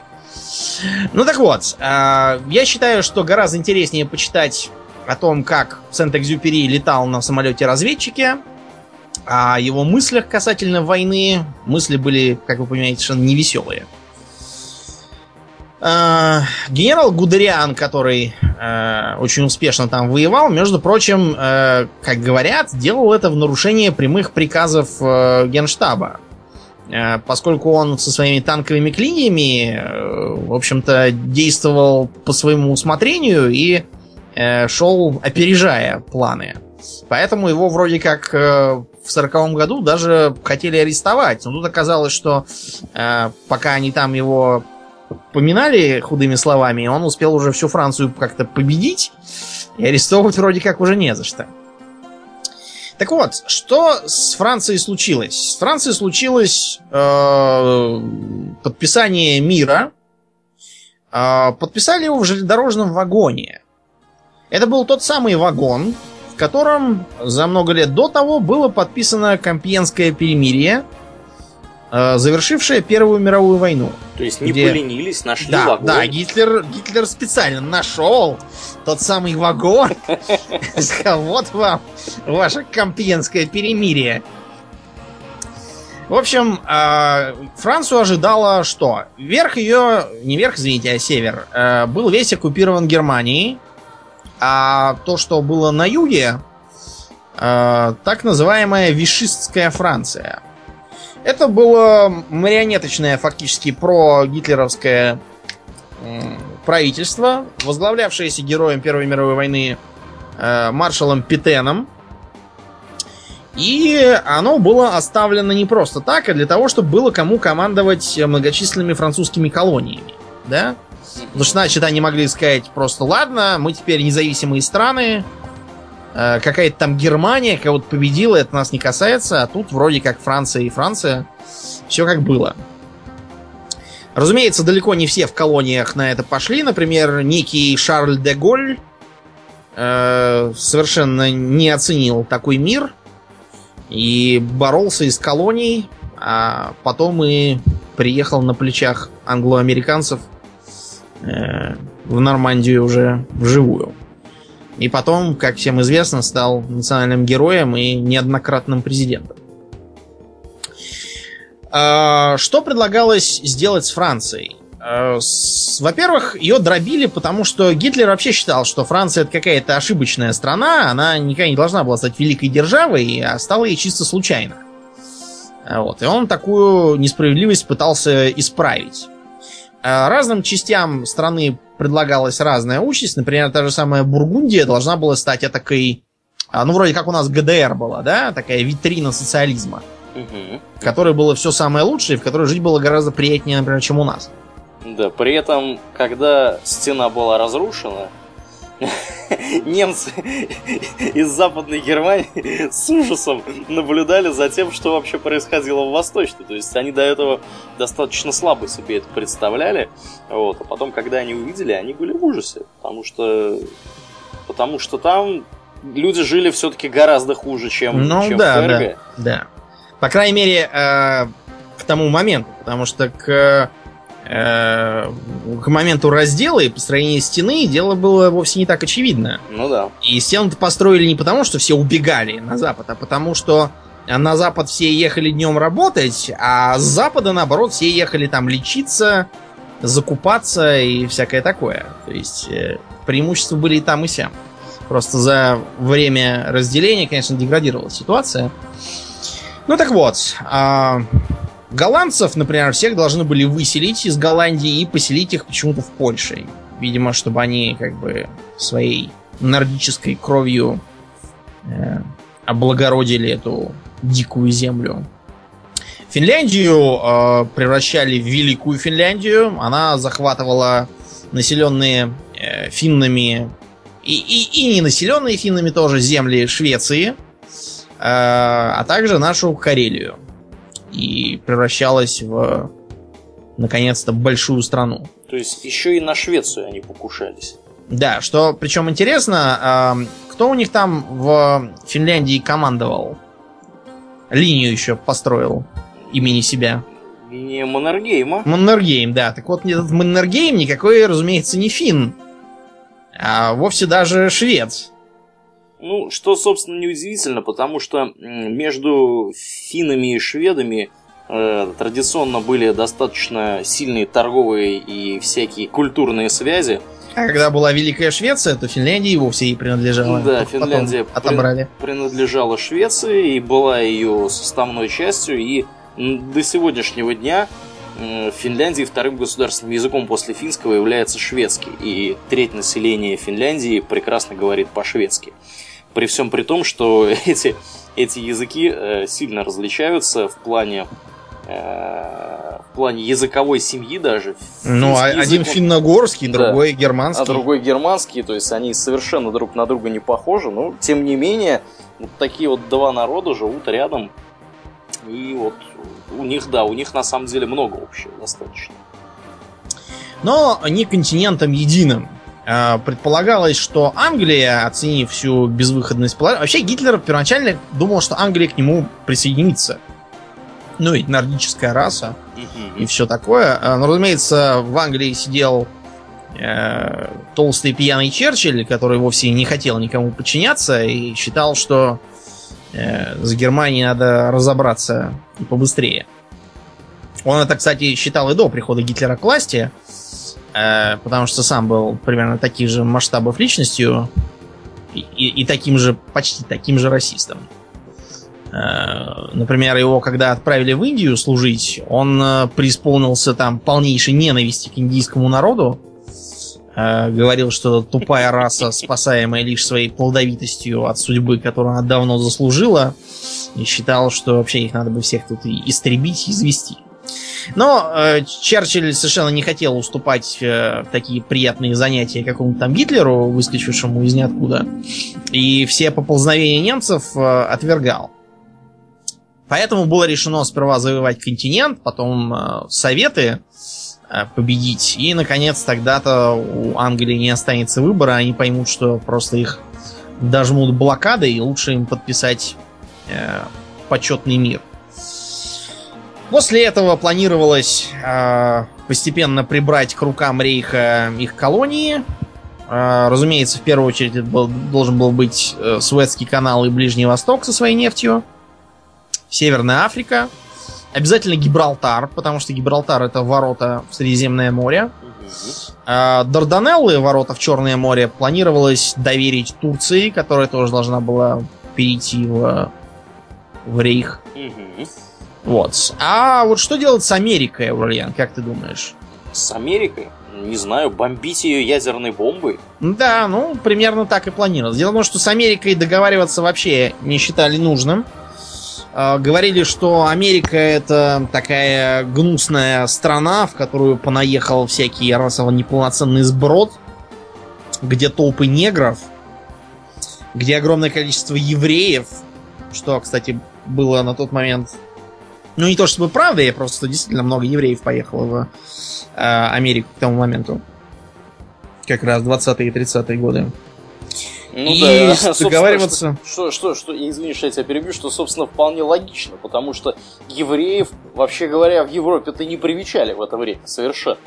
Ну так вот, э, я считаю, что гораздо интереснее почитать о том, как Сент-Экзюпери летал на самолете-разведчике, о его мыслях касательно войны. Мысли были, как вы понимаете, совершенно невеселые. Э, Генерал Гудериан, который э, очень успешно там воевал, между прочим, как говорят, делал это в нарушение прямых приказов Генштаба. Э, Поскольку он со своими танковыми клиньями, э, в общем-то, действовал по своему усмотрению и э, шел опережая планы. Поэтому его вроде как в сороковом году даже хотели арестовать. Но тут оказалось, что пока они там его поминали худыми словами, он успел уже всю Францию как-то победить, и арестовывать вроде как уже не за что. Так вот, что с Францией случилось? С Францией случилось э, подписание мира. Э, подписали его в железнодорожном вагоне. Это был тот самый вагон, в котором за много лет до того было подписано Компьенское перемирие, э, завершившее Первую мировую войну. То есть не Где- поленились, нашли Да, вагон. да, Гитлер, Гитлер специально нашел тот самый вагон. Сказал, вот вам ваше компьенское перемирие. В общем, а, Францию ожидала что? Верх ее, не верх, извините, а север, э, был весь оккупирован Германией, а то, что было на юге, э, так называемая вишистская Франция. Это было марионеточное, фактически про-гитлеровское правительство, возглавлявшееся героем Первой мировой войны э, маршалом Питеном. И оно было оставлено не просто так, а для того, чтобы было кому командовать многочисленными французскими колониями. Да? Потому что, значит, они могли сказать просто, ладно, мы теперь независимые страны, какая-то там Германия кого-то победила, это нас не касается, а тут вроде как Франция и Франция, все как было. Разумеется, далеко не все в колониях на это пошли. Например, некий Шарль де Голь э, совершенно не оценил такой мир и боролся из колоний, а потом и приехал на плечах англоамериканцев э, в Нормандию уже вживую. И потом, как всем известно, стал национальным героем и неоднократным президентом. А, Что предлагалось сделать с Францией? А, Во-первых, ее дробили, потому что Гитлер вообще считал, что Франция это какая-то ошибочная страна, она никогда не должна была стать великой державой, а стала ей чисто случайно. А Вот. И он такую несправедливость пытался исправить. А, Разным частям страны предлагалась разная участь. Например, та же самая Бургундия должна была стать такой, ну, вроде как у нас ГДР была, да, такая витрина социализма Мгм. в которой было все самое лучшее, в которой жить было гораздо приятнее, например, чем у нас. Да, при этом, когда стена была разрушена, немцы из Западной Германии с ужасом наблюдали за тем, что вообще происходило в Восточной. То есть они до этого достаточно слабо себе это представляли. Вот. А потом, когда они увидели, они были в ужасе. Потому что, потому что там люди жили все-таки гораздо хуже, чем, Ну чем да, в ФРГ. Да. По крайней мере, э, к тому моменту, потому что к, к моменту раздела и построения стены дело было вовсе не так очевидно. Ну да. И стену-то построили не потому, что все убегали на запад, а потому что на запад все ехали днем работать, а с запада, наоборот, все ехали там лечиться, закупаться и всякое такое. То есть э, преимущества были и там, и сям. Просто за время разделения, конечно, деградировала ситуация. Ну так вот, а, голландцев, например, всех должны были выселить из Голландии и поселить их почему-то в Польше. Видимо, чтобы они как бы своей нордической кровью э, облагородили эту дикую землю. Финляндию э, превращали в Великую Финляндию. Она захватывала населенные э, финнами и, и, и не населенные финнами тоже земли Швеции, э, а также нашу Карелию. И превращалась в, наконец-то, большую страну. То есть еще и на Швецию они покушались. Да, что причем интересно, кто у них там в Финляндии командовал? Линию еще построил имени себя. Линия Маннергейма. Маннергейм, да. Так вот, этот Маннергейм никакой, разумеется, не фин, а вовсе даже швед. Ну, что, собственно, неудивительно, потому что между финнами и шведами э, традиционно были достаточно сильные торговые и всякие культурные связи. А когда была Великая Швеция, то Финляндия и вовсе ей принадлежала. Да, потом Финляндия отобрали. принадлежала Швеции и была ее составной частью, и до сегодняшнего дня в Финляндии вторым государственным языком после финского является шведский, и треть населения Финляндии прекрасно говорит по-шведски. При всем при том, что эти, эти языки э, сильно различаются в плане э, в плане языковой семьи даже. Ну, а- Финский один язык, финно-горский, Да. другой германский. а другой германский, то есть они совершенно друг на друга не похожи, но тем не менее Вот такие вот два народа живут рядом. И вот у них, да, у них на самом деле много общего достаточно. Но не континентом единым. А, предполагалось, что Англия, оценив всю безвыходность положения... Вообще Гитлер первоначально думал, что Англия к нему присоединится. Ну, и нордическая раса и все такое. А, но, разумеется, в Англии сидел э, толстый пьяный Черчилль, который вовсе не хотел никому подчиняться и считал, что э, с Германией надо разобраться и побыстрее. Он это, кстати, считал и до прихода Гитлера к власти, э, потому что сам был примерно таких же масштабов личностью и, и, и таким же, почти таким же расистом. Э, например, его когда отправили в Индию служить, он э, преисполнился там полнейшей ненависти к индийскому народу. Э, говорил, что тупая раса, спасаемая лишь своей плодовитостью от судьбы, которую она давно заслужила. И считал, что вообще их надо бы всех тут истребить извести. Но э, Черчилль совершенно не хотел уступать э, такие приятные занятия какому-то там Гитлеру, выскочившему из ниоткуда. И все поползновения немцев э, отвергал. Поэтому было решено сперва завоевать континент, потом э, Советы э, победить. И, наконец, тогда-то у Англии не останется выбора. Они поймут, что просто их дожмут блокады, и лучше им подписать э, почетный мир. После этого планировалось э, постепенно прибрать к рукам Рейха их колонии. Э, разумеется, в первую очередь это был, должен был быть э, Суэцкий канал и Ближний Восток со своей нефтью. Северная Африка. Обязательно Гибралтар, потому что Гибралтар это ворота в Средиземное море. Э, Дарданеллы, ворота в Черное море, планировалось доверить Турции, которая тоже должна была перейти в, в Рейх. Вот. А вот что делать с Америкой, Аурельян, как ты думаешь? С Америкой? Не знаю, бомбить ее ядерной бомбой? Да, ну, примерно так и планировалось. Дело в том, что с Америкой договариваться вообще не считали нужным. А, говорили, что Америка это такая гнусная страна, в которую понаехал всякий расово неполноценный сброд, где толпы негров, где огромное количество евреев, что, кстати, было на тот момент ну, не то чтобы правда, я просто действительно много евреев поехало в э, Америку к тому моменту. Как раз 20-е и 30-е годы. Ну и да, договариваться... Что, что, что, что, извини, что я тебя перебью, что, собственно, вполне логично, потому что евреев, вообще говоря, в Европе-то не привечали в это время совершенно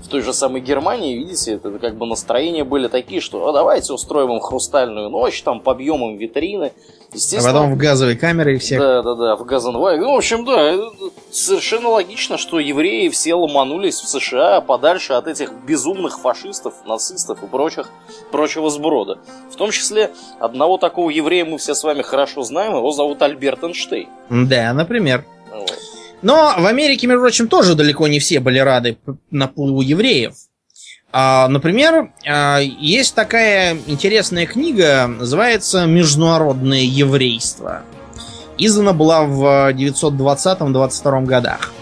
в той же самой Германии, видите, это как бы настроения были такие, что а давайте устроим им хрустальную ночь, там побьем им витрины. Естественно, а потом в газовой камере всех. Да, да, да, в газонвай. Ну, в общем, да, совершенно логично, что евреи все ломанулись в США подальше от этих безумных фашистов, нацистов и прочих, прочего сброда. В том числе одного такого еврея мы все с вами хорошо знаем, его зовут Альберт Эйнштейн. Да, например. Вот. Но в Америке, между прочим, тоже далеко не все были рады наплыву евреев. А, например, а, есть такая интересная книга, называется «Международное еврейство». Издана была в 920-22 годах.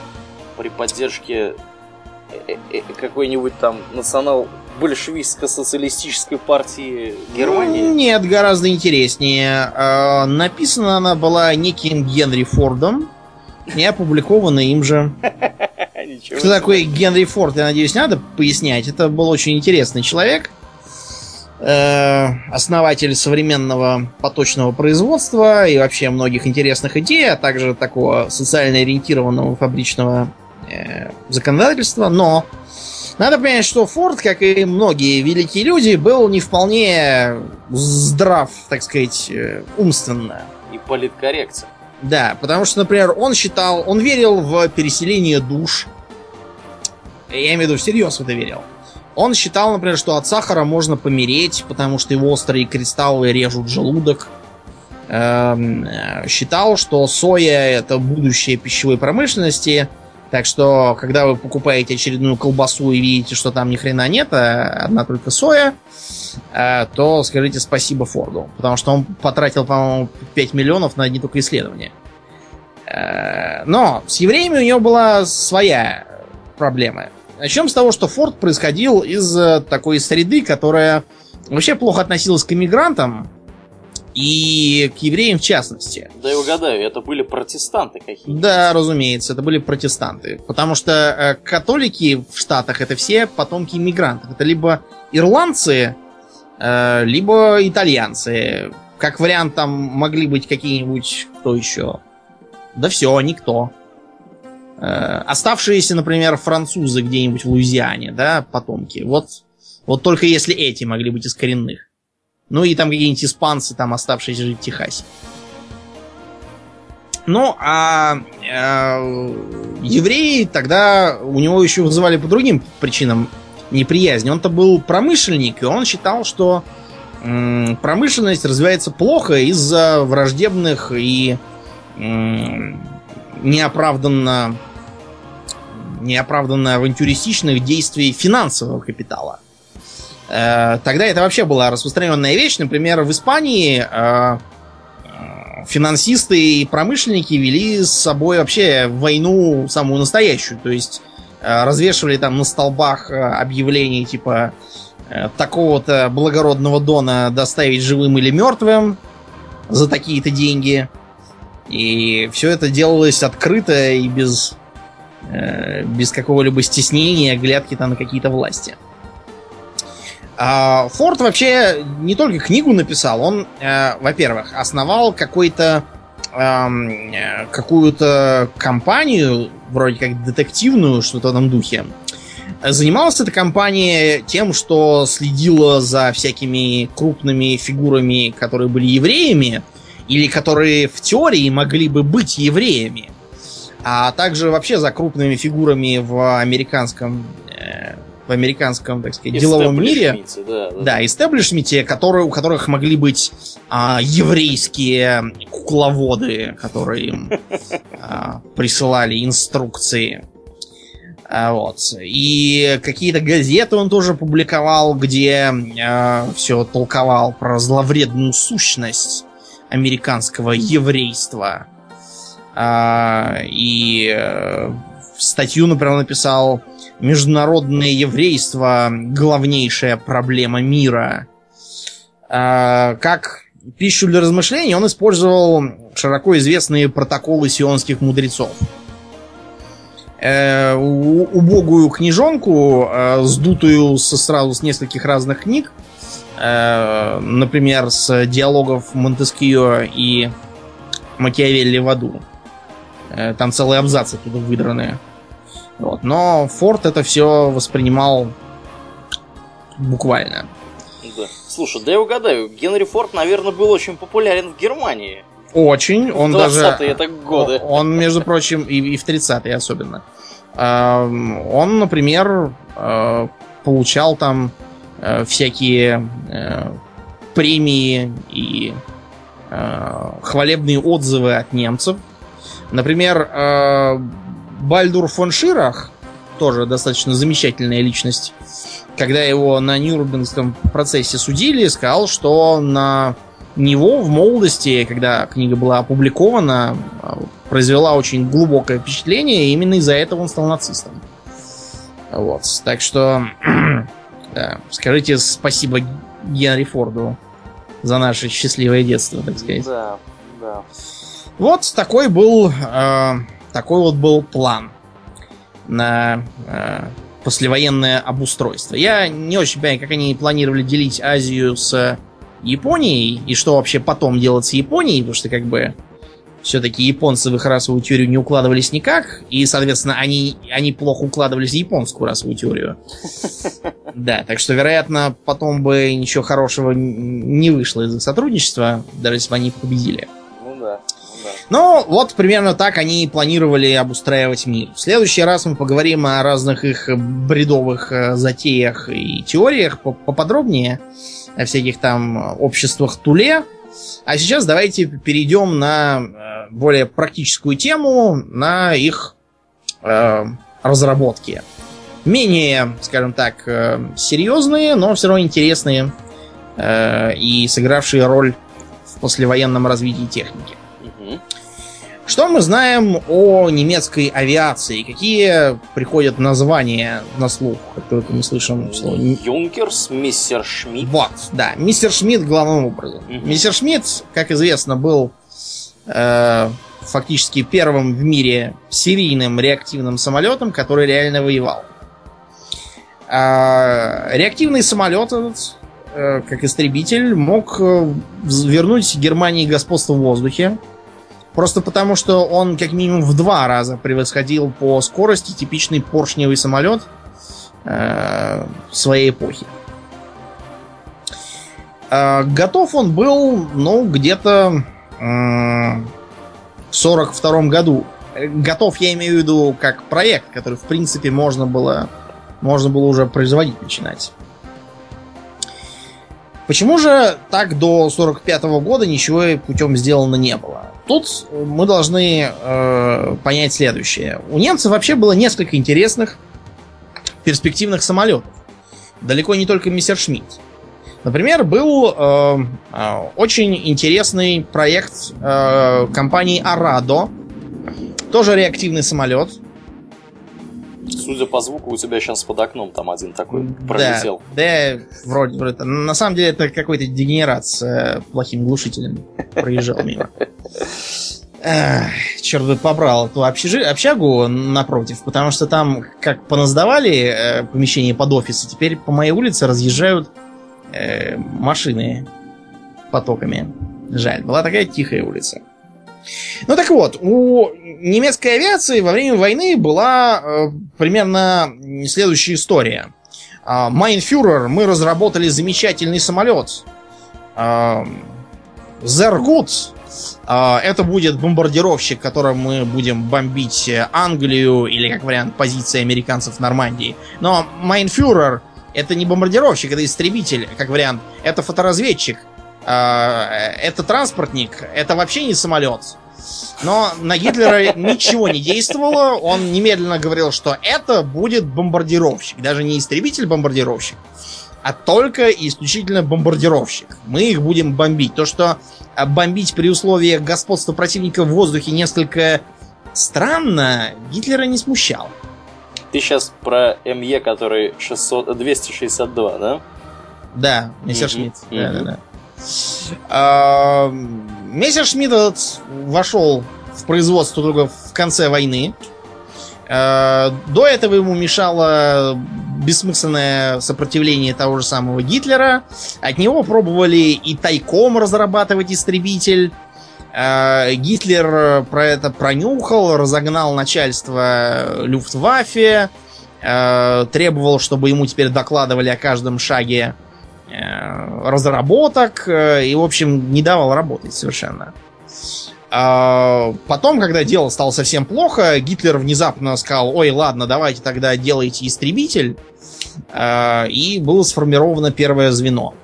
При поддержке э, э, э, какой-нибудь там национал большевистско-социалистической партии Германии? Нет, гораздо интереснее. А, написана она была неким Генри Фордом, не опубликовано им же. Кто такой Генри Форд, я надеюсь, надо пояснять. Это был очень интересный человек. Э, основатель современного поточного производства и вообще многих интересных идей, а также такого социально ориентированного фабричного э, законодательства. Но надо понять, что Форд, как и многие великие люди, был не вполне здрав, так сказать, э, умственно. И политкоррекция. Да, потому что, например, он считал, он верил в переселение душ. Я имею в виду, всерьез в это верил. Он считал, например, что от сахара можно помереть, потому что его острые кристаллы режут желудок. Эм, э, считал, что соя это будущее пищевой промышленности. Так что, когда вы покупаете очередную колбасу и видите, что там ни хрена нет, а одна только соя, Э, то скажите спасибо Форду. Потому что он потратил, по-моему, 5 миллионов на одни только исследования. Э, но с евреями у него была своя проблема. Начнем с того, что Форд происходил из э, такой среды, которая вообще плохо относилась к иммигрантам и к евреям в частности. Да я угадаю, это были протестанты какие-то. Да, разумеется, это были протестанты. Потому что э, католики в Штатах это все потомки иммигрантов. Это либо ирландцы, э, либо итальянцы. Как вариант, там могли быть какие-нибудь... Кто еще? Да все, никто. Э, оставшиеся, например, французы где-нибудь в Луизиане, да, потомки. Вот, вот только если эти могли быть из коренных. Ну и там какие-нибудь испанцы, там оставшиеся жить в Техасе. Ну, а э, евреи тогда у него еще вызывали по другим причинам неприязнь. Он-то был промышленник, и он считал, что э, промышленность развивается плохо из-за враждебных и э, неоправданно неоправданно авантюристичных действий финансового капитала. Э, тогда это вообще была распространенная вещь. Например, в Испании э, э, финансисты и промышленники вели с собой вообще войну самую настоящую. То есть развешивали там на столбах объявления типа такого-то благородного дона доставить живым или мертвым за такие-то деньги. И все это делалось открыто и без, без какого-либо стеснения, глядки там на какие-то власти. А, Форд вообще не только книгу написал, он, э, во-первых, основал какой-то э, какую-то компанию, вроде как детективную, что-то в этом духе. Занималась эта компания тем, что следила за всякими крупными фигурами, которые были евреями, или которые в теории могли бы быть евреями, а также вообще за крупными фигурами в американском э, в американском, так сказать, деловом мире. Да, да. да истеблишменте, которые, у которых могли быть а, еврейские кукловоды, которые им а, присылали инструкции. А, вот. И какие-то газеты он тоже публиковал, где а, все толковал про зловредную сущность американского еврейства. А, и а, статью, например, написал международное еврейство главнейшая проблема мира. А, как пищу для размышлений он использовал широко известные протоколы сионских мудрецов. Э, убогую книжонку, э, сдутую со, сразу с нескольких разных книг, э, например, с диалогов Монтескио и Макиавелли в аду. Э, там целые абзацы туда выдранные. Вот. Но Форд это все воспринимал буквально. Да. Слушай, да я угадаю, Генри Форд, наверное, был очень популярен в Германии. Очень. Он в даже... это годы. Он, между прочим, и, и в 30-е особенно. Он, например, э, получал там э, всякие премии и хвалебные отзывы от немцев. Например, Бальдур фон Ширах, тоже достаточно замечательная личность, когда его на Нюрнбергском процессе судили, сказал, что на него в молодости, когда книга была опубликована, произвела очень глубокое впечатление, и именно из-за этого он стал нацистом. Вот. Так что да, скажите спасибо Генри Форду за наше счастливое детство, так сказать. Да, да. Вот такой был э, такой вот был план на э, послевоенное обустройство. Я не очень понимаю, как они планировали делить Азию с Японией и что вообще потом делать с Японией, потому что как бы все-таки японцы в их расовую теорию не укладывались никак, и, соответственно, они, они плохо укладывались в японскую расовую теорию. Да, так что, вероятно, потом бы ничего хорошего не вышло из их сотрудничества, даже если бы они победили. Ну, вот примерно так они планировали обустраивать мир. В следующий раз мы поговорим о разных их бредовых э, затеях и теориях поподробнее, о всяких там обществах Туле. А сейчас давайте перейдем на э, более практическую тему, на их э, разработки. Менее, скажем так, э, серьезные, но все равно интересные э, и сыгравшие роль в послевоенном развитии техники. Что мы знаем о немецкой авиации? Какие приходят названия на слух, как только мы слышим слово? Юнкерс, мистер Шмидт. Вот, да, мистер Шмидт главным образом. Мгм. Мистер Шмидт, как известно, был э, фактически первым в мире серийным реактивным самолетом, который реально воевал. А, реактивный самолет этот, э, как истребитель, мог э, вернуть Германии господство в воздухе. Просто потому, что он как минимум в два раза превосходил по скорости типичный поршневый самолет э, своей эпохи. Э, Готов он был, ну, где-то м, в 42 году. Э, Готов, я имею в виду, как проект, который, в принципе, можно было, можно было уже производить, начинать. Почему же так до 45 года ничего путем сделано не было? Тут мы должны э, понять следующее. У немцев вообще было несколько интересных перспективных самолетов. Далеко не только мистер Шмидт. Например, был э, э, очень интересный проект э, компании Арадо. Тоже реактивный самолет. Судя по звуку, у тебя сейчас под окном там один такой пролетел. Да, да, вроде, вроде. На самом деле это какой-то дегенерат с э, плохим глушителем проезжал мимо. Черт бы побрал эту общежи- общагу напротив, потому что там как поназдавали э, помещение под офисы, теперь по моей улице разъезжают э, машины потоками. Жаль, была такая тихая улица. Ну так вот, у немецкой авиации во время войны была э, примерно следующая история. А, Майнфюрер, мы разработали замечательный самолет. Зергут. Это будет бомбардировщик, которым мы будем бомбить э, Англию или, как вариант, позиции американцев в Нормандии. Но Майнфюрер это не бомбардировщик, это истребитель, как вариант. Это фоторазведчик. А, Это транспортник. Это вообще не самолет. Но на Гитлера ничего не действовало. Он немедленно говорил, что это будет бомбардировщик. Даже не истребитель-бомбардировщик, а только исключительно бомбардировщик. Мы их будем бомбить. То, что а, бомбить при условии господства противника в воздухе несколько странно, Гитлера не смущал. Ты сейчас про МЕ, который 600, 262, да? Да, мистер Мгм, Шмидт. мгм. Да, да, да. Мистер Шмидт этот вошел в производство только в конце войны. А, До этого ему мешало бессмысленное сопротивление того же самого Гитлера. От него пробовали и тайком разрабатывать истребитель. А, Гитлер про это пронюхал, разогнал начальство Люфтваффе, э, требовал, чтобы ему теперь докладывали о каждом шаге э, разработок э, и, в общем, не давал работать совершенно. А Потом, когда дело стало совсем плохо, Гитлер внезапно сказал, ой, ладно, давайте тогда делайте истребитель. А, И было сформировано первое звено.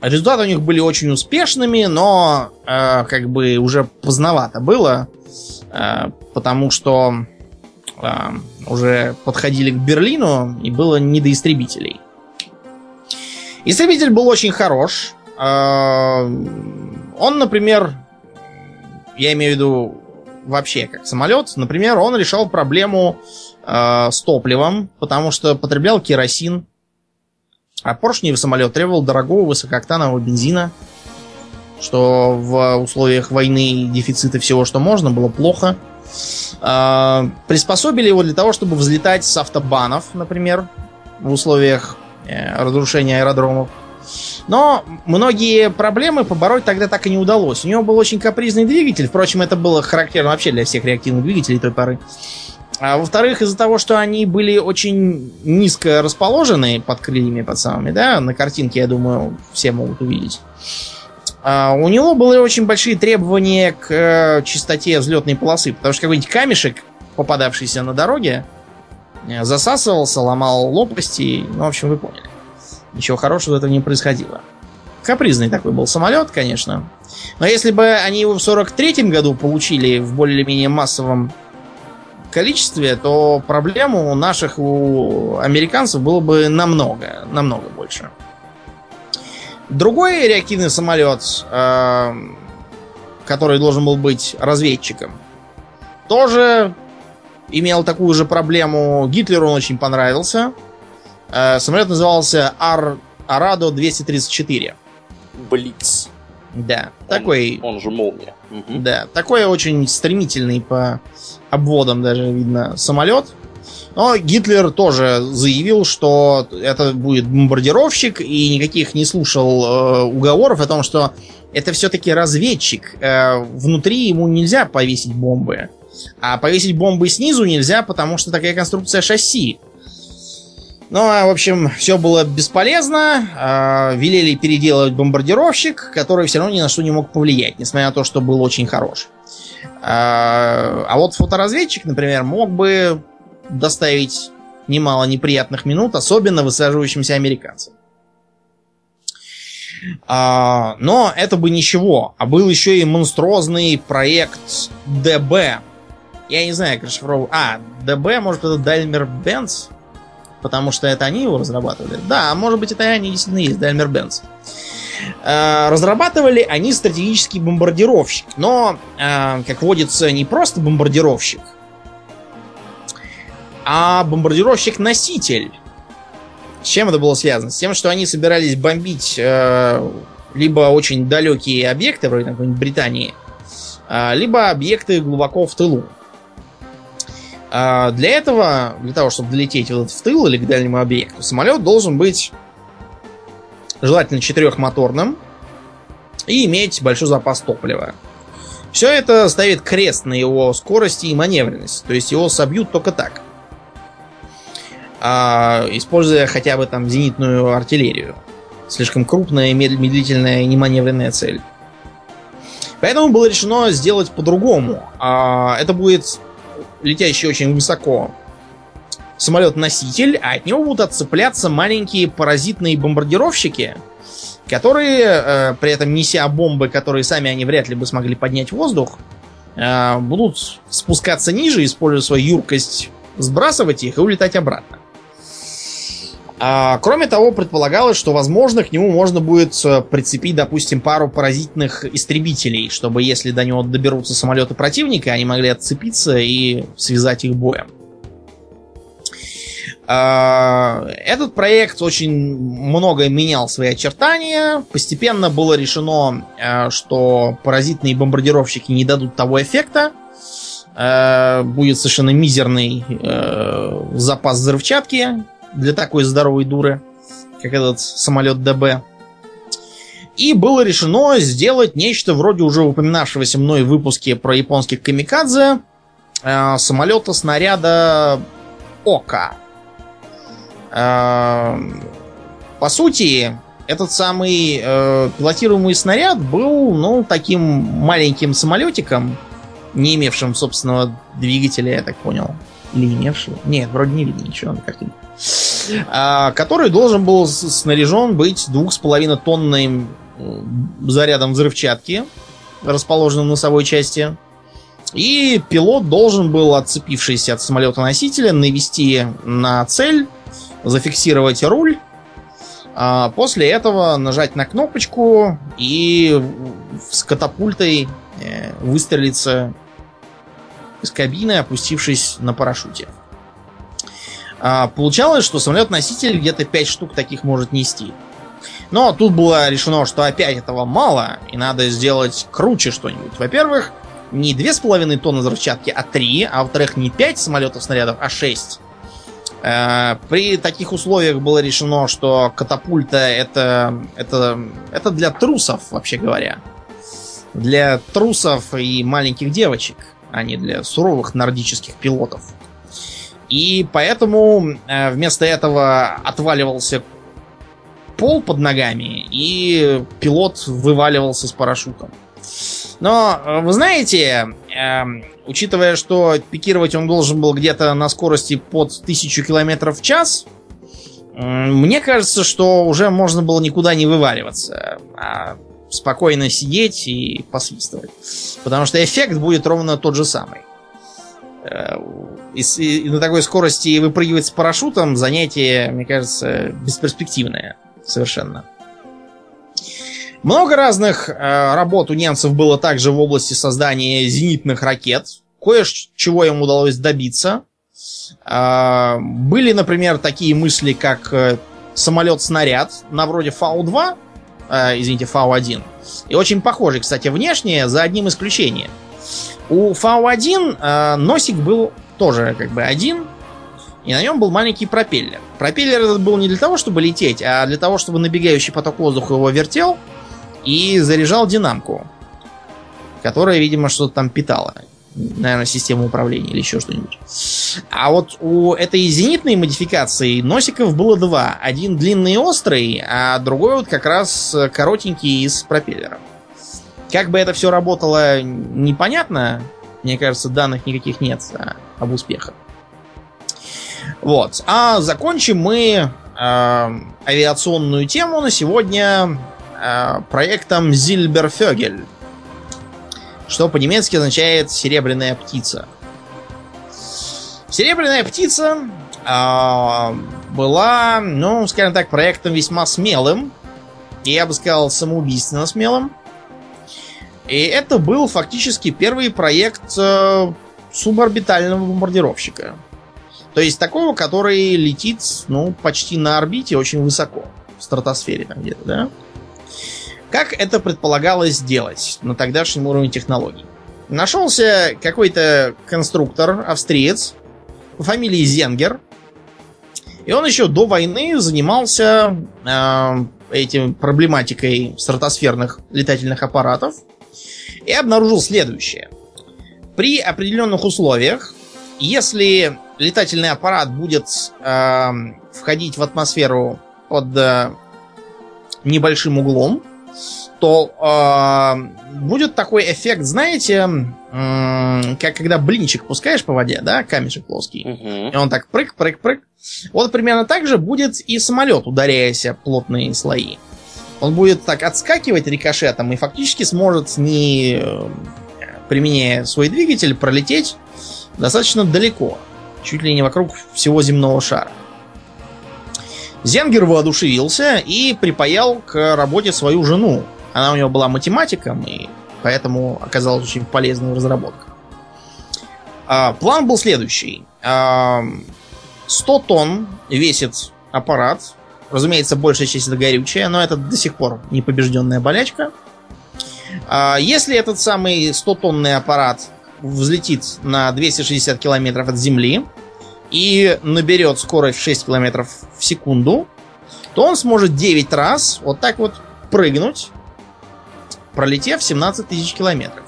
Результаты у них были очень успешными, но э, как бы уже поздновато было, э, потому что э, уже подходили к Берлину и было не до истребителей. Истребитель был очень хорош. Э, Он, например, я имею в виду вообще как самолет, например, он решал проблему э, с топливом, потому что потреблял керосин, а поршневый самолет требовал дорогого высокооктанового бензина, что в условиях войны и дефицита всего, что можно, было плохо. Э, приспособили его для того, чтобы взлетать с автобанов, например, в условиях э, разрушения аэродромов. Но многие проблемы побороть тогда так и не удалось. У него был очень капризный двигатель. Впрочем, это было характерно вообще для всех реактивных двигателей той поры. А во-вторых, из-за того, что они были очень низко расположены под крыльями, под самыми, да, на картинке, я думаю, все могут увидеть. а, у него были очень большие требования к э, чистоте взлетной полосы, потому что какой-нибудь камешек, попадавшийся на дороге, засасывался, ломал лопасти. Ну, в общем, вы поняли. Ничего хорошего этого не происходило. Капризный такой был самолет, конечно. Но если бы они его в 43-м году получили в более-менее массовом количестве, то проблем у наших, у американцев было бы намного, намного больше. Другой реактивный самолет, э, который должен был быть разведчиком, тоже имел такую же проблему. Гитлеру он очень понравился. Э, самолет назывался Ар... Арадо 234. Блиц. Да, Он- такой, Он, же молния. Мгм. да, такой очень стремительный по обводам даже видно самолет. Но Гитлер тоже заявил, что это будет бомбардировщик и никаких не слушал э, уговоров о том, что это все-таки разведчик. Э, внутри ему нельзя повесить бомбы. А повесить бомбы снизу нельзя, потому что такая конструкция шасси. Ну, а, в общем, все было бесполезно. А, велели переделать бомбардировщик, который все равно ни на что не мог повлиять, несмотря на то, что был очень хорош. А, а вот фоторазведчик, например, мог бы доставить немало неприятных минут, особенно высаживающимся американцам. А, но это бы ничего. А был еще и монструозный проект ДБ. Я не знаю, как расшифровывать. А, ДБ, может, это Дальмер Бенц? Потому что это они его разрабатывали. Да, может быть, это они действительно есть, Дальмер Бенц. Э, Разрабатывали они стратегический бомбардировщик. Но, э, как водится, не просто бомбардировщик, а бомбардировщик-носитель. С чем это было связано? С тем, что они собирались бомбить э, либо очень далекие объекты, вроде какой-нибудь Британии, э, либо объекты глубоко в тылу. А, Для этого, для того, чтобы долететь вот в тыл или к дальнему объекту, самолет должен быть желательно четырехмоторным и иметь большой запас топлива. Все это ставит крест на его скорости и маневренности. То есть его собьют только так. А, используя хотя бы там зенитную артиллерию. Слишком крупная, мед- медлительная и неманевренная цель. Поэтому было решено сделать по-другому. А, Это будет летящий очень высоко самолет-носитель, а от него будут отцепляться маленькие паразитные бомбардировщики, которые, э, при этом неся бомбы, которые сами они вряд ли бы смогли поднять в воздух, э, будут спускаться ниже, используя свою юркость, сбрасывать их и улетать обратно. А, кроме того, предполагалось, что, возможно, к нему можно будет э, прицепить, допустим, пару паразитных истребителей, чтобы, если до него доберутся самолеты противника, они могли отцепиться и связать их боем. А, Этот проект очень много менял свои очертания. Постепенно было решено, э, что паразитные бомбардировщики не дадут того эффекта. Э, Будет совершенно мизерный запас взрывчатки для такой здоровой дуры, как этот самолет ДБ. И было решено сделать нечто вроде уже упоминавшегося мной в выпуске про японских камикадзе э, самолета снаряда Ока. Э, по сути, этот самый э, пилотируемый снаряд был, ну, таким маленьким самолетиком, не имевшим собственного двигателя, я так понял. Или имевшего? Нет, вроде не видно ничего на картине. А, который должен был снаряжен быть двух с половиной тонным зарядом взрывчатки, расположенным в носовой части. И пилот должен был, отцепившись от самолета-носителя, навести на цель, зафиксировать руль, а после этого нажать на кнопочку и с катапультой э, выстрелиться из кабины, опустившись на парашюте. А, Получалось, что самолет-носитель где-то 5 штук таких может нести. Но тут было решено, что опять этого мало, и надо сделать круче что-нибудь. Во-первых, не 2,5 тонны взрывчатки, а 3, а во-вторых, не 5 самолетов-снарядов, а 6. Э, При таких условиях было решено, что катапульта это, это, это для трусов, вообще говоря. Для трусов и маленьких девочек, а не для суровых нордических пилотов. И поэтому э, вместо этого отваливался пол под ногами, и пилот вываливался с парашютом. Но, э, вы знаете, эм, учитывая, что пикировать он должен был где-то на скорости под 1000 км в час, м, мне кажется, что уже можно было никуда не вываливаться, а спокойно сидеть и посвистывать. Потому что эффект будет ровно тот же самый. Э, И, и на такой скорости выпрыгивать с парашютом занятие, мне кажется, бесперспективное совершенно. Много разных э, работ у немцев было также в области создания зенитных ракет. Кое-чего им удалось добиться. Э, были, например, такие мысли, как э, самолет-снаряд на вроде Фау-2, э, извините, Фау-1. И очень похожий, кстати, внешне, за одним исключением. У Фау-1 э, носик был тоже как бы один, и на нем был маленький пропеллер. Пропеллер этот был не для того, чтобы лететь, а для того, чтобы набегающий поток воздуха его вертел и заряжал динамку, которая, видимо, что-то там питала. Наверное, систему управления или еще что-нибудь. А вот у этой зенитной модификации носиков было два. Один длинный и острый, а другой вот как раз коротенький и с пропеллером. Как бы это все работало, непонятно. Мне кажется, данных никаких нет а, об успехах. Вот. А закончим мы э, авиационную тему на сегодня э, проектом Зильберфёгель. Что по-немецки означает серебряная птица. Серебряная птица э, была, ну, скажем так, проектом весьма смелым. И я бы сказал, самоубийственно смелым. И это был фактически первый проект э, суборбитального бомбардировщика. То есть такого, который летит, ну, почти на орбите, очень высоко. В стратосфере там где-то, да? Как это предполагалось сделать на тогдашнем уровне технологий? Нашелся какой-то конструктор, австриец, по фамилии Зенгер. И он еще до войны занимался э, этим проблематикой стратосферных летательных аппаратов и обнаружил следующее. При определенных условиях, если летательный аппарат будет э, входить в атмосферу под э, небольшим углом, то э, будет такой эффект, знаете, э, как когда блинчик пускаешь по воде, да, камешек плоский, Мгм. и он так прыг, прыг, прыг. Вот примерно так же будет и самолет, ударяясь о плотные слои. Он будет так отскакивать рикошетом и фактически сможет, не э, применяя свой двигатель, пролететь достаточно далеко. Чуть ли не вокруг всего земного шара. Зенгер воодушевился и припаял к работе свою жену. Она у него была математиком, и поэтому оказалась очень полезной в разработках. А, план был следующий. А, 100 тонн весит аппарат. Разумеется, большая часть это горючее, но это до сих пор непобежденная болячка. А, если этот самый 100-тонный аппарат взлетит на 260 километров от Земли и наберет скорость в 6 километров в секунду, то он сможет 9 раз вот так вот прыгнуть, пролетев 17 тысяч километров.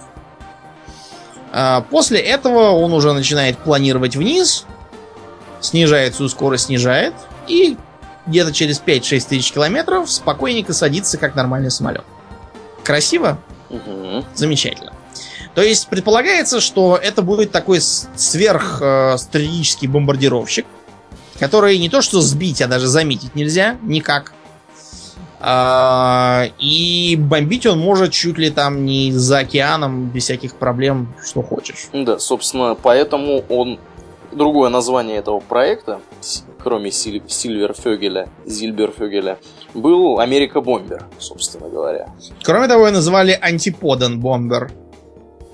А, После этого он уже начинает планировать вниз, снижает свою скорость, снижает, и где-то через 5-6 тысяч километров спокойненько садится, как нормальный самолет. Красиво? Мгм. Замечательно. То есть предполагается, что это будет такой сверхстратегический бомбардировщик, который не то что сбить, а даже заметить нельзя никак. А, и бомбить он может чуть ли там не за океаном, без всяких проблем, что хочешь. Да, собственно, поэтому он... Другое название этого проекта, кроме Силь- Сильверфёгеля, Зильберфёгеля, был Америка Бомбер, собственно говоря. Кроме того, его называли антиподен бомбер.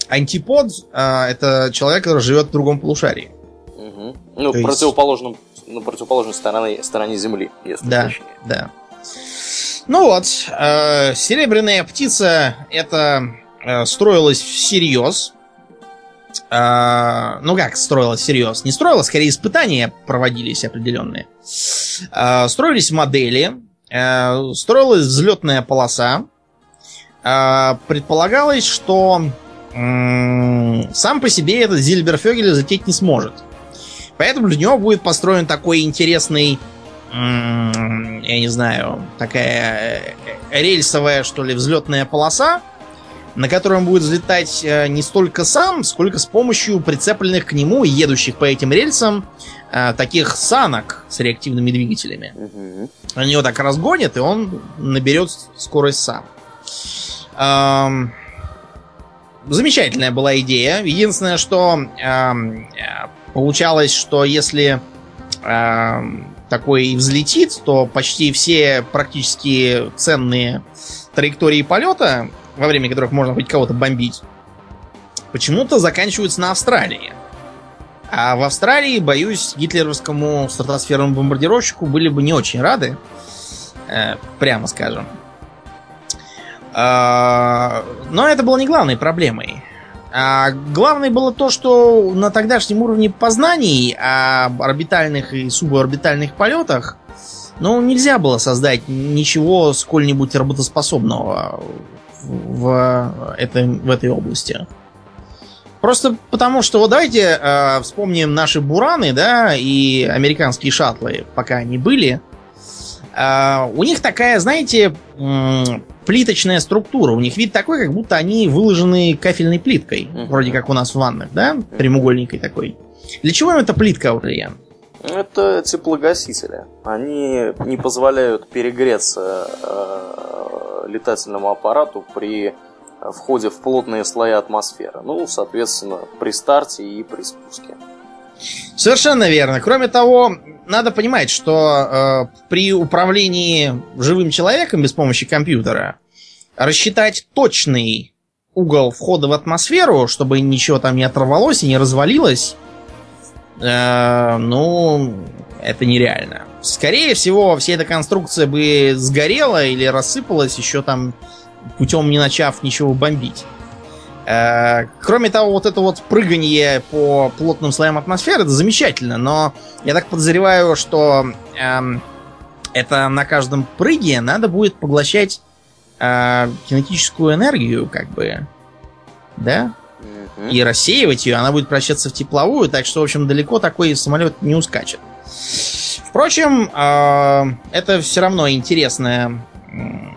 Антипод а, это человек, который живет в другом полушарии. Мгм. Ну, То есть- противоположном, на противоположной стороне, стороне Земли, если Да, точнее. да. Ну вот, э, серебряная птица это э, строилась всерьез. Э, ну как строилась всерьез? Не строилась, скорее испытания проводились определенные. Э, строились модели, э, строилась взлетная полоса. Э, предполагалось, что сам по себе этот Зильберфёгель залететь не сможет. Поэтому для него будет построен такой интересный я не знаю, такая э, рельсовая, что ли, взлетная полоса, на которой он будет взлетать э, не столько сам, сколько с помощью прицепленных к нему и едущих по этим рельсам э, таких санок с реактивными двигателями. Мгм. Они его так разгонят, и он наберет скорость сам. Ам, Замечательная была идея. Единственное, что э, получалось, что если такой взлетит, то почти все практически ценные траектории полета, во время которых можно хоть кого-то бомбить, почему-то заканчиваются на Австралии. А в Австралии, боюсь, гитлеровскому стратосферному бомбардировщику были бы не очень рады, э, прямо скажем. Э, но это было не главной проблемой. А главное было то, что на тогдашнем уровне познаний об орбитальных и суборбитальных полетах ну, нельзя было создать ничего сколь-нибудь работоспособного в, этой, в этой области. Просто потому, что вот давайте э, вспомним наши бураны, да, и американские шаттлы, пока они были. Э, у них такая, знаете, плиточная структура. У них вид такой, как будто они выложены кафельной плиткой. Uh-huh. Вроде как у нас в ваннах, да? Прямоугольникой такой. Для чего им эта плитка, Аурлиен? Это теплогасители. Они не позволяют перегреться э, летательному аппарату при входе в плотные слои атмосферы. Ну, соответственно, при старте и при спуске. Совершенно верно. Кроме того, надо понимать, что э, при управлении живым человеком без помощи компьютера рассчитать точный угол входа в атмосферу, чтобы ничего там не оторвалось и не развалилось, э, ну, это нереально. Скорее всего, вся эта конструкция бы сгорела или рассыпалась еще там путем не начав ничего бомбить. Э, кроме того, вот это вот прыгание по плотным слоям атмосферы, это замечательно, но я так подозреваю, что э, это на каждом прыге надо будет поглощать э, кинетическую энергию, как бы, да? И рассеивать ее, она будет превращаться в тепловую, так что, в общем, далеко такой самолет не ускачет. Впрочем, э, это все равно интересная,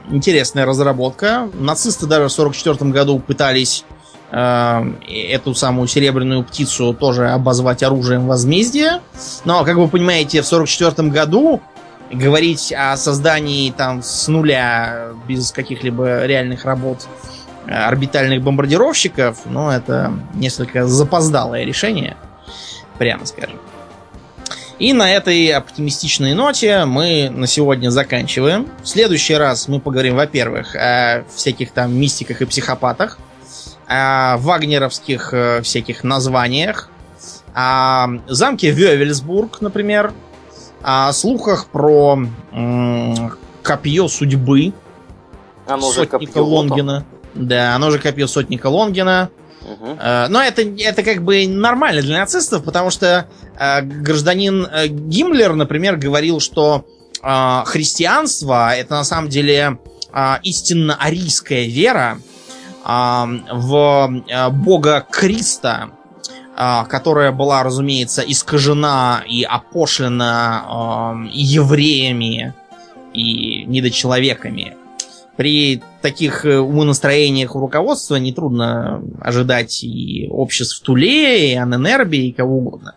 интересная разработка. Нацисты даже в 1944 году пытались Э, эту самую серебряную птицу тоже обозвать оружием возмездия. Но, как вы понимаете, в 1944 году говорить о создании там с нуля, без каких-либо реальных работ орбитальных бомбардировщиков, ну, это несколько запоздалое решение, прямо скажем. И на этой оптимистичной ноте мы на сегодня заканчиваем. В следующий раз мы поговорим, во-первых, о всяких там мистиках и психопатах о вагнеровских э, всяких названиях, о замке Вёвельсбург, например, о слухах про копье судьбы оно сотника Лонгина. Да, оно же копье сотника Лонгина. Угу. Но это, это как бы нормально для нацистов, потому что э, гражданин э, Гиммлер, например, говорил, что христианство это на самом деле истинно арийская вера, в бога Криста, которая была, разумеется, искажена и опошлена евреями и недочеловеками. При таких э, умонастроениях у руководства нетрудно ожидать и обществ Туле, и Аненерби, и кого угодно.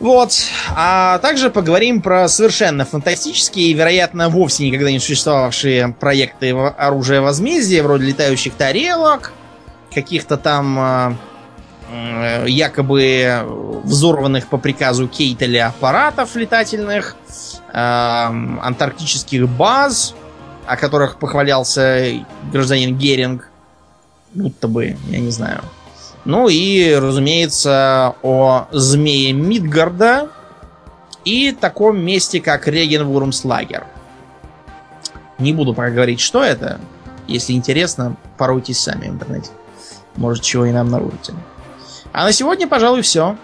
Вот. А также поговорим про совершенно фантастические и, вероятно, вовсе никогда не существовавшие проекты оружия возмездия, вроде летающих тарелок, каких-то там э, якобы взорванных по приказу Кейтеля аппаратов летательных, э, антарктических баз, о которых похвалялся гражданин Геринг, будто бы, я не знаю. Ну и, разумеется, о змее Мидгарда и таком месте, как Регенвурмслагер. Не буду пока говорить, что это. Если интересно, поройтесь сами в интернете. Может, чего и нам наружите. А на сегодня, пожалуй, все.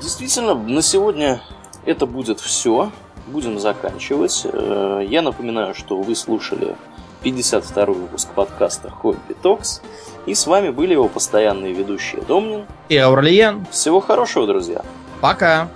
Действительно, на сегодня это будет все. Будем заканчивать. Э, я напоминаю, что вы слушали 52 выпуск подкаста Хобби Токс. И с вами были его постоянные ведущие Домнин и Аурлиен. Всего хорошего, друзья. Пока.